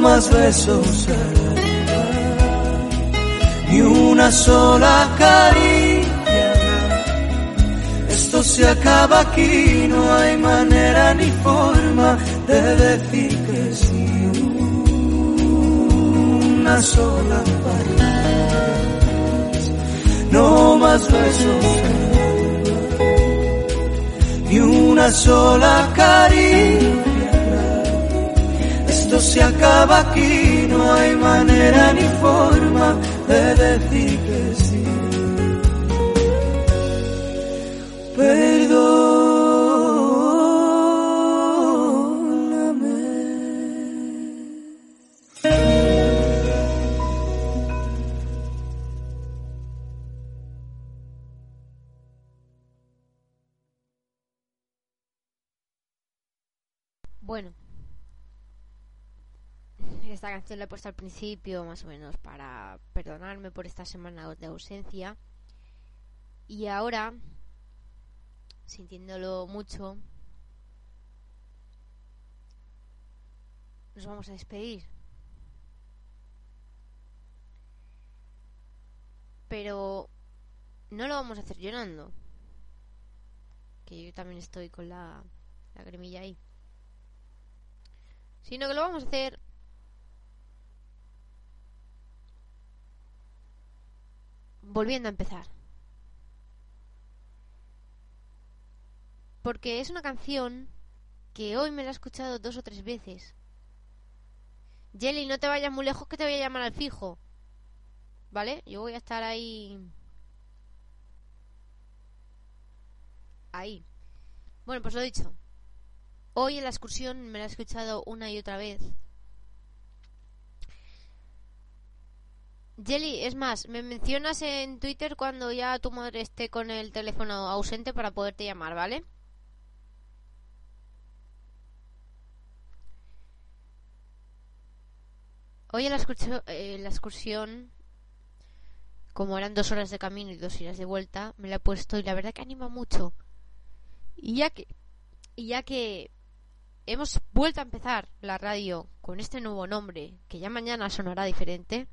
No más besos ni una sola caricia. Esto se acaba aquí, no hay manera ni forma de decir que sí. Una sola palabra, no más besos ni una sola caricia. Esto se acaba aquí, no hay manera ni forma de decir que sí. Perdóname. Bueno. Esta canción la he puesto al principio, más o menos, para perdonarme por esta semana de ausencia. Y ahora, sintiéndolo mucho, nos vamos a despedir. Pero no lo vamos a hacer llorando. Que yo también estoy con la, la cremilla ahí sino que lo vamos a hacer volviendo a empezar. Porque es una canción que hoy me la he escuchado dos o tres veces. Jelly, no te vayas muy lejos que te voy a llamar al fijo. ¿Vale? Yo voy a estar ahí. Ahí. Bueno, pues lo dicho. Hoy en la excursión me la he escuchado una y otra vez. Jelly, es más, me mencionas en Twitter cuando ya tu madre esté con el teléfono ausente para poderte llamar, ¿vale? Hoy en la, la excursión, como eran dos horas de camino y dos horas de vuelta, me la he puesto y la verdad que anima mucho. Y ya que, y ya que hemos vuelto a empezar la radio con este nuevo nombre, que ya mañana sonará diferente,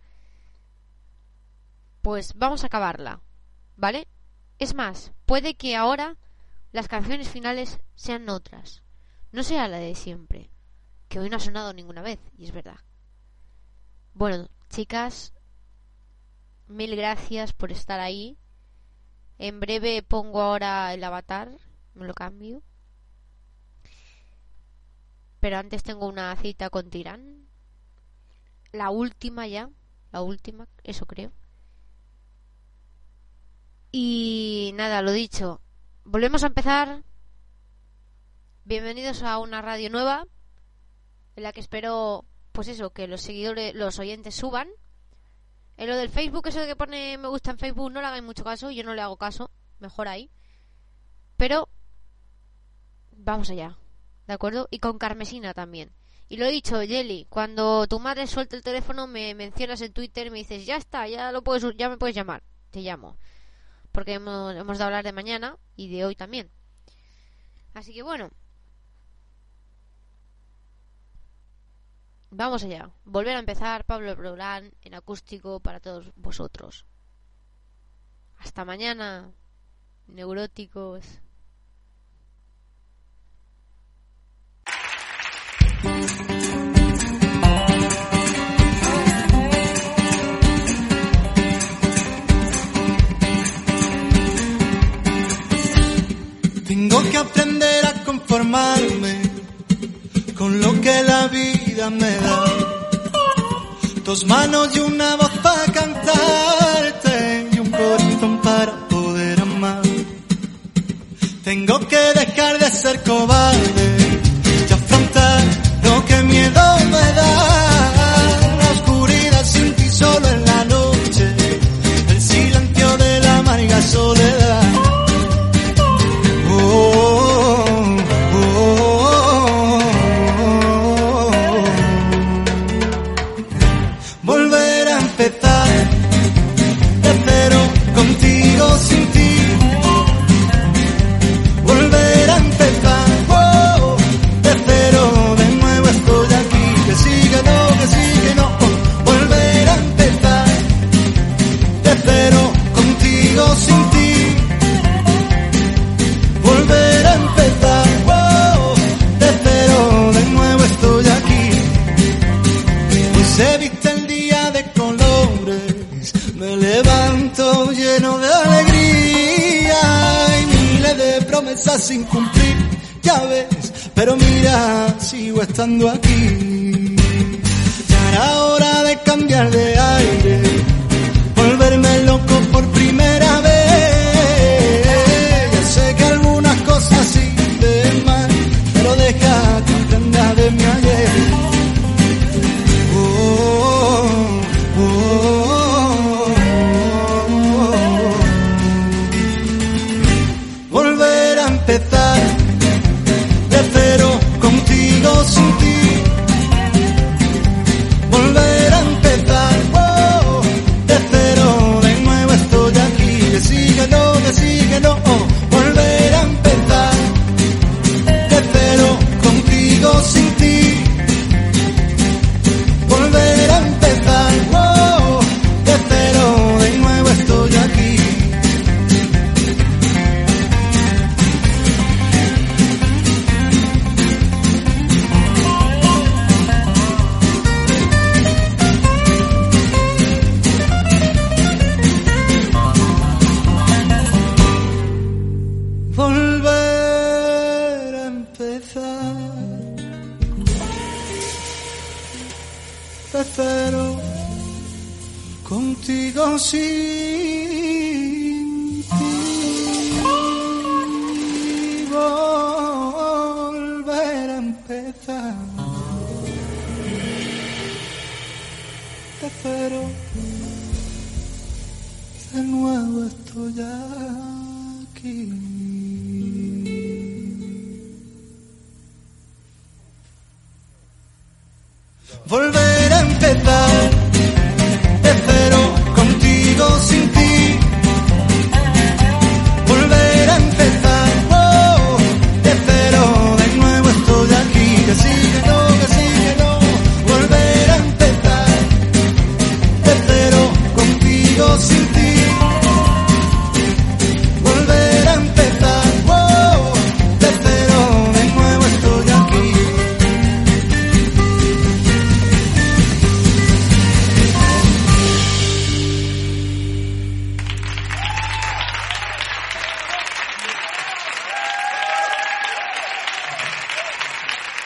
pues vamos a acabarla, ¿vale? Es más, puede que ahora las canciones finales sean otras, no sea la de siempre, que hoy no ha sonado ninguna vez, y es verdad. Bueno, chicas, mil gracias por estar ahí. En breve pongo ahora el avatar, me lo cambio. Pero antes tengo una cita con Tirán. La última ya. La última, eso creo. Y nada, lo dicho. Volvemos a empezar. Bienvenidos a una radio nueva. En la que espero, pues eso, que los seguidores, los oyentes suban. En lo del Facebook, eso de que pone me gusta en Facebook, no le hagáis mucho caso. Yo no le hago caso. Mejor ahí. Pero. Vamos allá. ¿De acuerdo? Y con Carmesina también. Y lo he dicho, Jelly, cuando tu madre suelte el teléfono me mencionas en Twitter me dices, ya está, ya lo puedes, ya me puedes llamar. Te llamo. Porque hemos, hemos de hablar de mañana y de hoy también. Así que bueno. Vamos allá. Volver a empezar Pablo Brolán en acústico para todos vosotros. Hasta mañana, neuróticos. Tengo que aprender a conformarme con lo que la vida me da. Dos manos y una voz para cantarte y un corazón para poder amar. Tengo que dejar